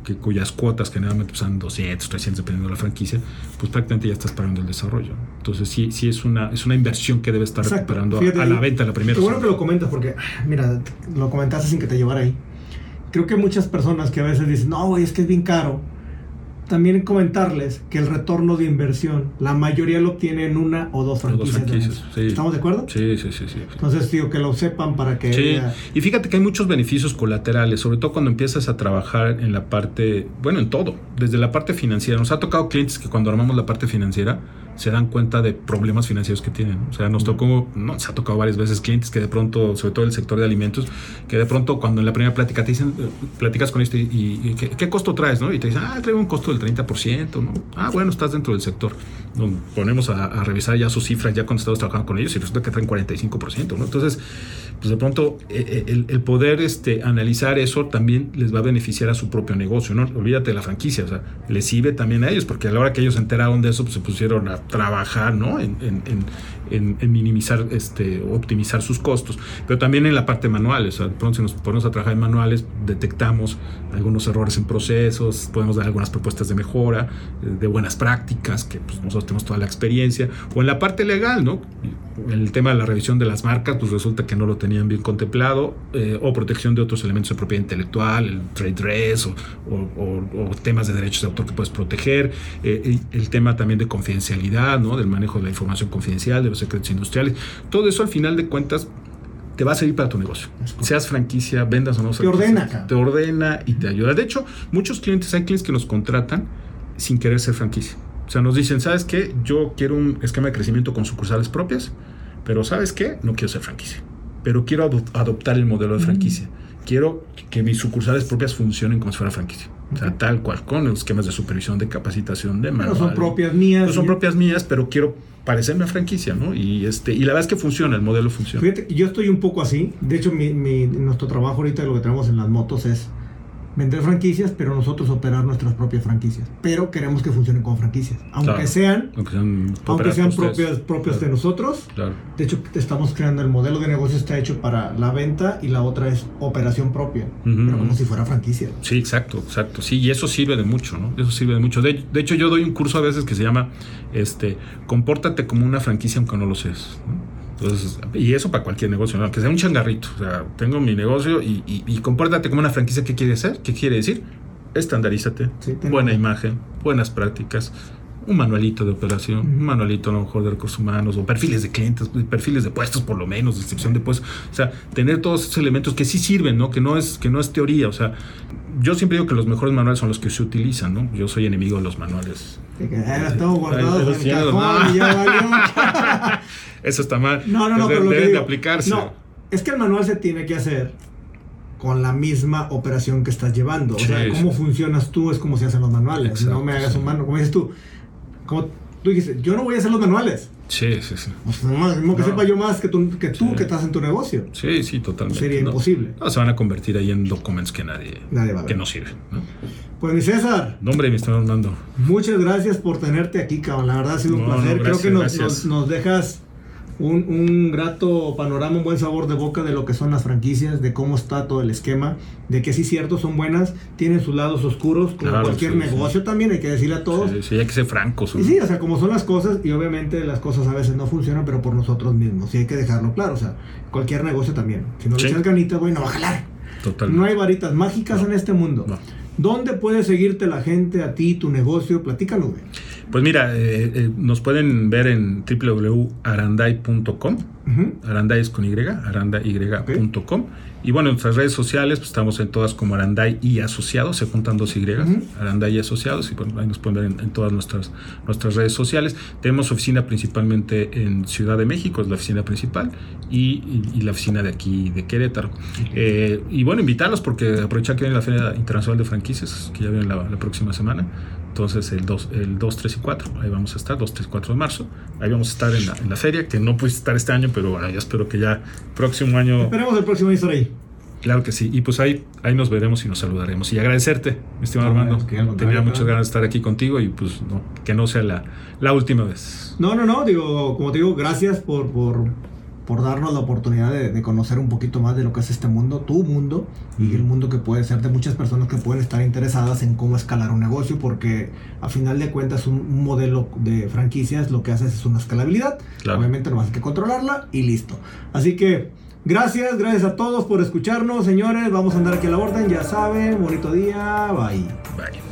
que, cuyas cuotas generalmente son 200, 300, dependiendo de la franquicia, pues prácticamente ya estás pagando el desarrollo. Entonces sí, sí es una, es una inversión que debe estar Exacto. recuperando Fíjate, a, a la venta de la primera. Qué bueno que lo comentas porque, ah, mira, lo comentaste sin que te llevara ahí. Creo que muchas personas que a veces dicen, no, güey, es que es bien caro. También comentarles que el retorno de inversión, la mayoría lo obtiene en una o dos O dos franquicias. sí. ¿Estamos de acuerdo? Sí, sí, sí, sí. Entonces, digo, que lo sepan para que... Sí, y fíjate que hay muchos beneficios colaterales, sobre todo cuando empiezas a trabajar en la parte, bueno, en todo, desde la parte financiera. Nos ha tocado clientes que cuando armamos la parte financiera se dan cuenta de problemas financieros que tienen. O sea, nos tocó, no, se ha tocado varias veces clientes que de pronto, sobre todo el sector de alimentos, que de pronto cuando en la primera plática te dicen, eh, platicas con esto y, y- y ¿qué, qué costo traes? ¿no? Y te dicen, ah, traigo un costo del 30%, ¿no? Ah, bueno, estás dentro del sector. Nos ponemos a, revisar ya sus cifras ya cuando estamos trabajando con ellos y resulta que traen 45%, ¿no? Entonces, pues de pronto eh, eh, el, el poder este, analizar eso también les va a beneficiar a su propio negocio, ¿no? Olvídate de la franquicia, o sea, les sirve también a ellos, porque a la hora que ellos se enteraron de eso, pues se pusieron a trabajar, ¿no? En, en- en- en- en minimizar, este, optimizar sus costos, pero también en la parte manual, o sea, pronto si nos ponemos a trabajar en manuales, detectamos algunos errores en procesos, podemos dar algunas propuestas de mejora, eh, de buenas prácticas, que pues, nosotros tenemos toda la experiencia, o en la parte legal, ¿no? El tema de la revisión de las marcas, pues resulta que no lo tenían bien contemplado, eh, o protección de otros elementos de propiedad intelectual, el trade dress, o, o- o- o temas de derechos de autor que puedes proteger, eh, el tema también de confidencialidad, ¿no? Del manejo de la información confidencial, de los secretos industriales, todo eso al final de cuentas te va a servir para tu negocio. Seas franquicia, vendas o no. Te ordena. Te ordena y te ayuda. De hecho, muchos clientes, hay clientes que nos contratan sin querer ser franquicia. O sea, nos dicen, ¿sabes qué? Yo quiero un esquema de crecimiento con sucursales propias, pero ¿sabes qué? No quiero ser franquicia. Pero quiero ado- adoptar el modelo de franquicia. Quiero que mis sucursales propias funcionen como si fuera franquicia. O sea, tal cual, con esquemas de supervisión, de capacitación, de manual. son propias mías. No son propias mías, pero quiero parecerme a franquicia, ¿no? Y este y la verdad es que funciona, el modelo funciona. Fíjate, yo estoy un poco así. De hecho, mi, mi- nuestro trabajo ahorita, lo que tenemos en las motos es vender franquicias, pero nosotros operar nuestras propias franquicias. Pero queremos que funcionen como franquicias. Aunque Claro. sean, Aunque sean, aunque sean ustedes. propias, propias de nosotros. Claro. De hecho, estamos creando el modelo de negocio está hecho para la venta y la otra es operación propia. Pero como si fuera franquicia. Sí, exacto, exacto. Sí, y eso sirve de mucho, ¿no? Eso sirve de mucho. De, de hecho, yo doy un curso a veces que se llama este, Compórtate como una franquicia aunque no lo seas. ¿no? Entonces, y eso para cualquier negocio, ¿no? que sea un changarrito. O sea, tengo mi negocio y, y, y compórtate como una franquicia. ¿Qué quiere hacer? ¿Qué quiere decir? Estandarízate, Sí, buena imagen, buenas prácticas, un manualito de operación, un manualito a lo mejor de recursos humanos o perfiles de clientes, perfiles de puestos por lo menos, descripción de puestos, o sea, tener todos esos elementos que sí sirven, ¿no? Que no es que no es teoría, o sea, yo siempre digo que los mejores manuales son los que se utilizan, ¿no? Yo soy enemigo de los manuales. Guardados en cajón no. y ya valió. Eso está mal. No, no, no, pero lo que deben de aplicarse. No, es que el manual se tiene que hacer con la misma operación que estás llevando. O Sí, sea, sí. cómo funcionas tú es como se hacen los manuales. Exacto, no me hagas sí. un manual. Como dices tú, como tú dijiste, yo no voy a hacer los manuales. Sí, sí, sí. O sea, no, mismo que No. sepa yo más que tú, que, tú Sí. que estás en tu negocio. Sí, sí, totalmente. Sería No, imposible. No, se van a convertir ahí en documentos que nadie, Nadie va a ver. que no sirven. Pues mi César, Nombre, mi estimado Armando. muchas gracias por tenerte aquí, cabrón. La verdad ha sido un placer. Creo que nos- nos dejas un, un grato panorama, un buen sabor de boca de lo que son las franquicias, de cómo está todo el esquema, de que sí, cierto, son buenas, tienen sus lados oscuros, como Claro, cualquier sí, negocio también, hay que decirle a todos. Sí, sí, hay que ser francos. ¿no? Y sí, o sea, como son las cosas, y obviamente las cosas a veces no funcionan, pero por nosotros mismos, y hay que dejarlo claro, o sea, cualquier negocio también. Si no le Sí. echas ganitas, güey, no va a jalar. Totalmente. No hay varitas mágicas No. en este mundo. No. ¿Dónde puede seguirte la gente, a ti, tu negocio? Platícalo, güey. Pues mira, eh, eh, nos pueden ver en www.aranday.com. Ujú. Aranday es con Y, aranday.com. Y bueno, en nuestras redes sociales, pues estamos en todas como Aranday y Asociados, se juntan dos Y. Aranday y Asociados, y bueno, ahí nos pueden ver en, en todas nuestras, nuestras redes sociales. Tenemos oficina principalmente en Ciudad de México, es la oficina principal, y, y- y la oficina de aquí de Querétaro. Eh, y bueno, invitarlos porque aprovechar que viene la Feria Internacional de Franquicias, que ya viene la, la próxima semana. Entonces, el 2, el 2, 3 y 4, ahí vamos a estar, 2, 3, 4 de marzo. Ahí vamos a estar en la, en la feria, que no pudiste estar este año, pero bueno, yo espero que ya próximo año Esperemos el próximo año estar ahí. Claro que sí. Y pues ahí, ahí nos veremos y nos saludaremos. Y agradecerte, mi estimado No, Armando. es Tenía muchas ganas de estar aquí contigo y pues no, que no sea la, la última vez. No, no, no, digo, como te digo, gracias por, por, por darnos la oportunidad de, conocer un poquito más de lo que es este mundo, tu mundo, y el mundo que puede ser de muchas personas que pueden estar interesadas en cómo escalar un negocio, porque a final de cuentas un, modelo de franquicias lo que hace es una escalabilidad. Obviamente no hay que controlarla y listo. Así que gracias, gracias a todos por escucharnos, señores. Vamos a andar aquí a la orden, ya saben. Bonito día, bye. Bye.